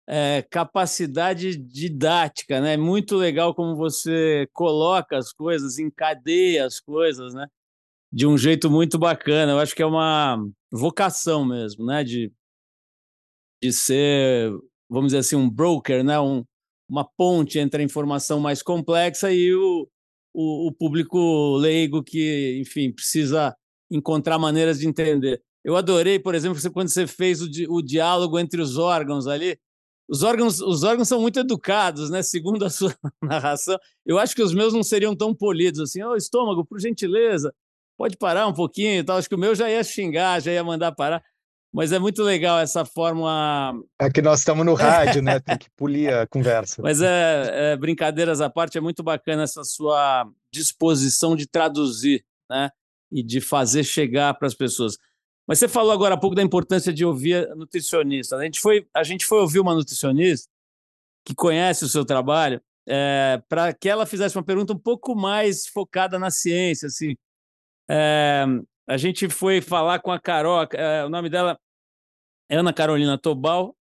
é, capacidade didática, né? Muito legal como você coloca as coisas, encadeia as coisas, né? De um jeito muito bacana. Eu acho que é uma vocação mesmo, né? De, de ser vamos dizer assim, um broker, né? um, uma ponte entre a informação mais complexa e o, o, o, público leigo que, enfim, precisa encontrar maneiras de entender. Eu adorei, por exemplo, quando você fez o, o diálogo entre os órgãos ali. Os órgãos, os órgãos são muito educados, né? Segundo a sua narração. Eu acho que os meus não seriam tão polidos assim. Ô, oh, estômago, por gentileza, pode parar um pouquinho e tal. Acho que o meu já ia xingar, já ia mandar parar. Mas é muito legal essa forma. É que nós estamos no rádio, né? Tem que polir a conversa. Mas é, é, brincadeiras à parte, é muito bacana essa sua disposição de traduzir, né? E de fazer chegar para as pessoas. Mas você falou agora há pouco da importância de ouvir a nutricionista. A gente foi, a gente foi ouvir uma nutricionista que conhece o seu trabalho é, para que ela fizesse uma pergunta um pouco mais focada na ciência, assim. É, a gente foi falar com a Carol, é, o nome dela Ana Carolina Tobal,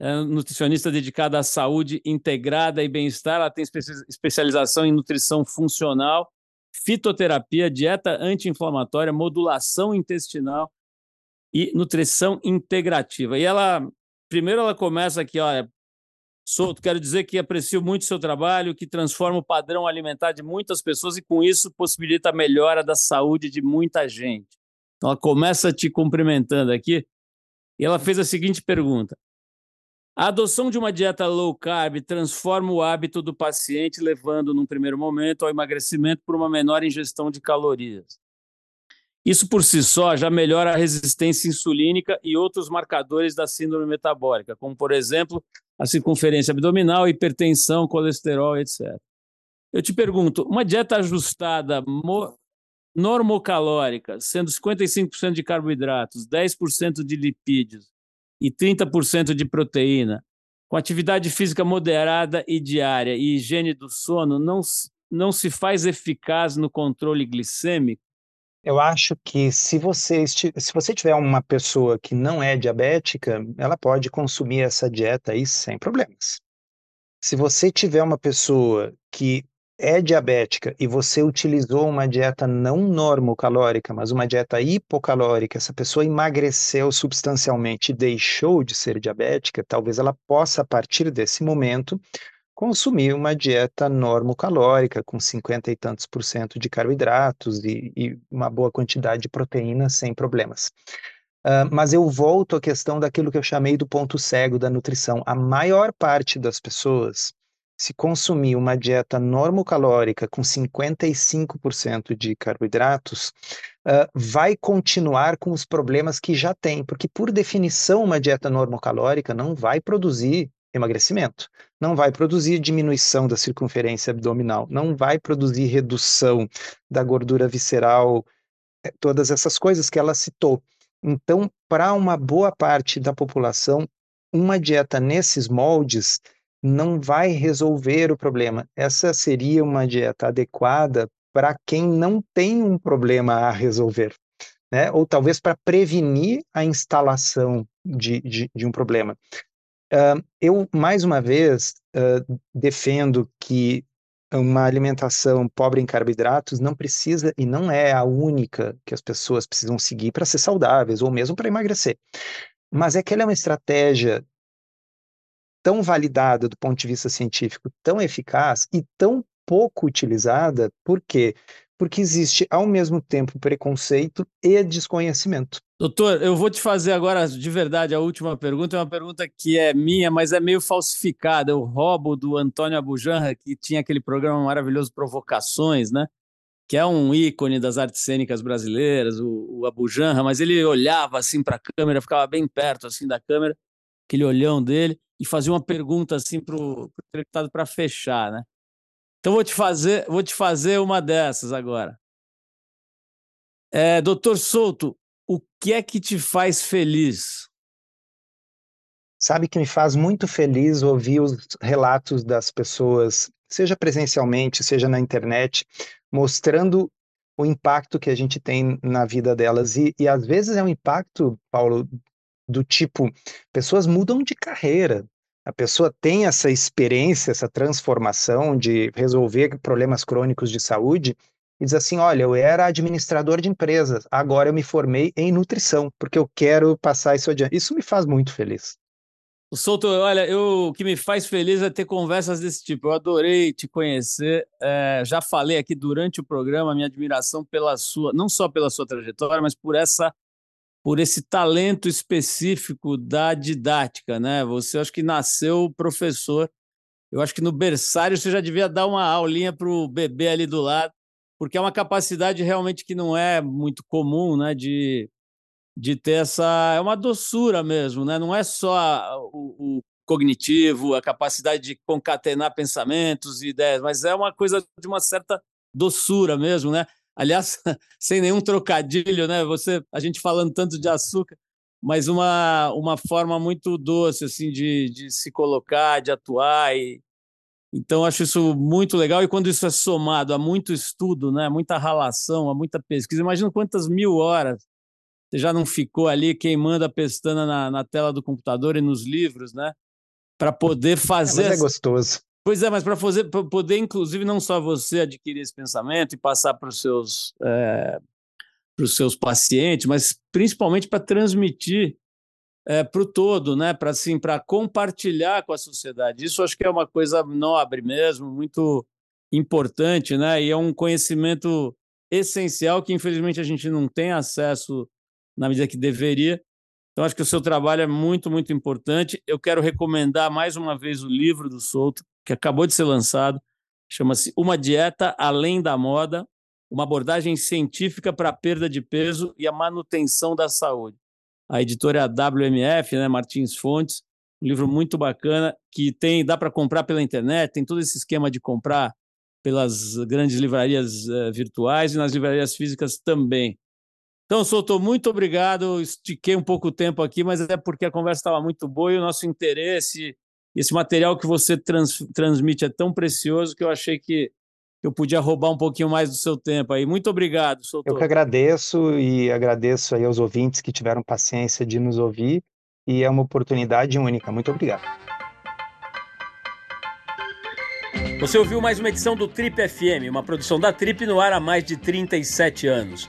é nutricionista dedicada à saúde integrada e bem-estar. Ela tem especialização em nutrição funcional, fitoterapia, dieta anti-inflamatória, modulação intestinal e nutrição integrativa. E ela, primeiro, ela começa aqui, olha, Souto, quero dizer que aprecio muito seu trabalho, que transforma o padrão alimentar de muitas pessoas e, com isso, possibilita a melhora da saúde de muita gente. Ela começa te cumprimentando aqui e ela fez a seguinte pergunta: a adoção de uma dieta low carb transforma o hábito do paciente, levando, num primeiro momento, ao emagrecimento por uma menor ingestão de calorias. Isso por si só já melhora a resistência insulínica e outros marcadores da síndrome metabólica, como, por exemplo, a circunferência abdominal, hipertensão, colesterol, etc. Eu te pergunto, uma dieta ajustada normocalórica, sendo 55% de carboidratos, 10% de lipídios, e 30% de proteína, com atividade física moderada e diária e higiene do sono, não, não se faz eficaz no controle glicêmico? Eu acho que se você, se você tiver uma pessoa que não é diabética, ela pode consumir essa dieta aí sem problemas. Se você tiver uma pessoa que é diabética e você utilizou uma dieta não normocalórica, mas uma dieta hipocalórica, essa pessoa emagreceu substancialmente e deixou de ser diabética, talvez ela possa, a partir desse momento, consumir uma dieta normocalórica, com 50 e tantos por cento de carboidratos e, e uma boa quantidade de proteína sem problemas. Uh, mas eu volto à questão daquilo que eu chamei do ponto cego da nutrição. A maior parte das pessoas se consumir uma dieta normocalórica com 55% de carboidratos, uh, vai continuar com os problemas que já tem, porque por definição uma dieta normocalórica não vai produzir emagrecimento, não vai produzir diminuição da circunferência abdominal, não vai produzir redução da gordura visceral, eh, todas essas coisas que ela citou. Então, para uma boa parte da população, uma dieta nesses moldes não vai resolver o problema. Essa seria uma dieta adequada para quem não tem um problema a resolver, né? ou talvez para prevenir a instalação de, de, de um problema. Uh, eu, mais uma vez, uh, defendo que uma alimentação pobre em carboidratos não precisa e não é a única que as pessoas precisam seguir para ser saudáveis ou mesmo para emagrecer. Mas é que ela é uma estratégia tão validada do ponto de vista científico, tão eficaz e tão pouco utilizada, por quê? Porque existe ao mesmo tempo preconceito e desconhecimento. Doutor, eu vou te fazer agora de verdade a última pergunta, é uma pergunta que é minha, mas é meio falsificada. Eu roubo do Antônio Abujanra, que tinha aquele programa maravilhoso Provocações, né? Que é um ícone das artes cênicas brasileiras, o, o Abujanra, mas ele olhava assim para a câmera, ficava bem perto assim da câmera, aquele olhão dele e fazer uma pergunta assim para o entrevistado para fechar, né? Então vou te fazer, vou te fazer uma dessas agora. É, Doutor Souto, o que é que te faz feliz? Sabe que me faz muito feliz ouvir os relatos das pessoas, seja presencialmente, seja na internet, mostrando o impacto que a gente tem na vida delas. E, e às vezes é um impacto, Paulo, do tipo, pessoas mudam de carreira. A pessoa tem essa experiência, essa transformação de resolver problemas crônicos de saúde e diz assim: olha, eu era administrador de empresas, agora eu me formei em nutrição, porque eu quero passar isso adiante. Isso me faz muito feliz. O Souto, olha, eu, o que me faz feliz é ter conversas desse tipo. Eu adorei te conhecer. É, já falei aqui durante o programa a minha admiração pela sua, não só pela sua trajetória, mas por essa por esse talento específico da didática, né? Você acho que nasceu professor. Eu acho que no berçário você já devia dar uma aulinha para o bebê ali do lado, porque é uma capacidade realmente que não é muito comum, né? De, de ter essa. É uma doçura mesmo, né? Não é só o, o cognitivo, a capacidade de concatenar pensamentos e ideias, mas é uma coisa de uma certa doçura mesmo, né? Aliás, sem nenhum trocadilho, né? Você, a gente falando tanto de açúcar, mas uma, uma forma muito doce assim de, de se colocar, de atuar e então acho isso muito legal e quando isso é somado a muito estudo, né, muita ralação, a muita pesquisa, imagina quantas mil horas você já não ficou ali queimando a pestana na, na tela do computador e nos livros, né, para poder fazer. É, mas é gostoso. Pois é, mas para poder, inclusive, não só você adquirir esse pensamento e passar para os seus, é, seus pacientes, mas principalmente para transmitir é, para o todo, né? Para assim, para compartilhar com a sociedade. Isso acho que é uma coisa nobre mesmo, muito importante, né? E é um conhecimento essencial que infelizmente a gente não tem acesso na medida que deveria. Então, acho que o seu trabalho é muito, muito importante. Eu quero recomendar mais uma vez o livro do Souto, que acabou de ser lançado. Chama-se Uma Dieta Além da Moda, uma abordagem científica para a perda de peso e a manutenção da saúde. A editora é WMF, né, Martins Fontes, um livro muito bacana que tem dá para comprar pela internet, tem todo esse esquema de comprar pelas grandes livrarias uh, virtuais e nas livrarias físicas também. Então, Souto, muito obrigado. Estiquei um pouco o tempo aqui, mas é porque a conversa estava muito boa e o nosso interesse, esse material que você trans, transmite é tão precioso que eu achei que eu podia roubar um pouquinho mais do seu tempo aí. Muito obrigado, Souto. Eu que agradeço e agradeço aí aos ouvintes que tiveram paciência de nos ouvir e é uma oportunidade única. Muito obrigado. Você ouviu mais uma edição do Trip FM, uma produção da Trip no ar há mais de 37 anos.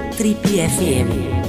Trip FM.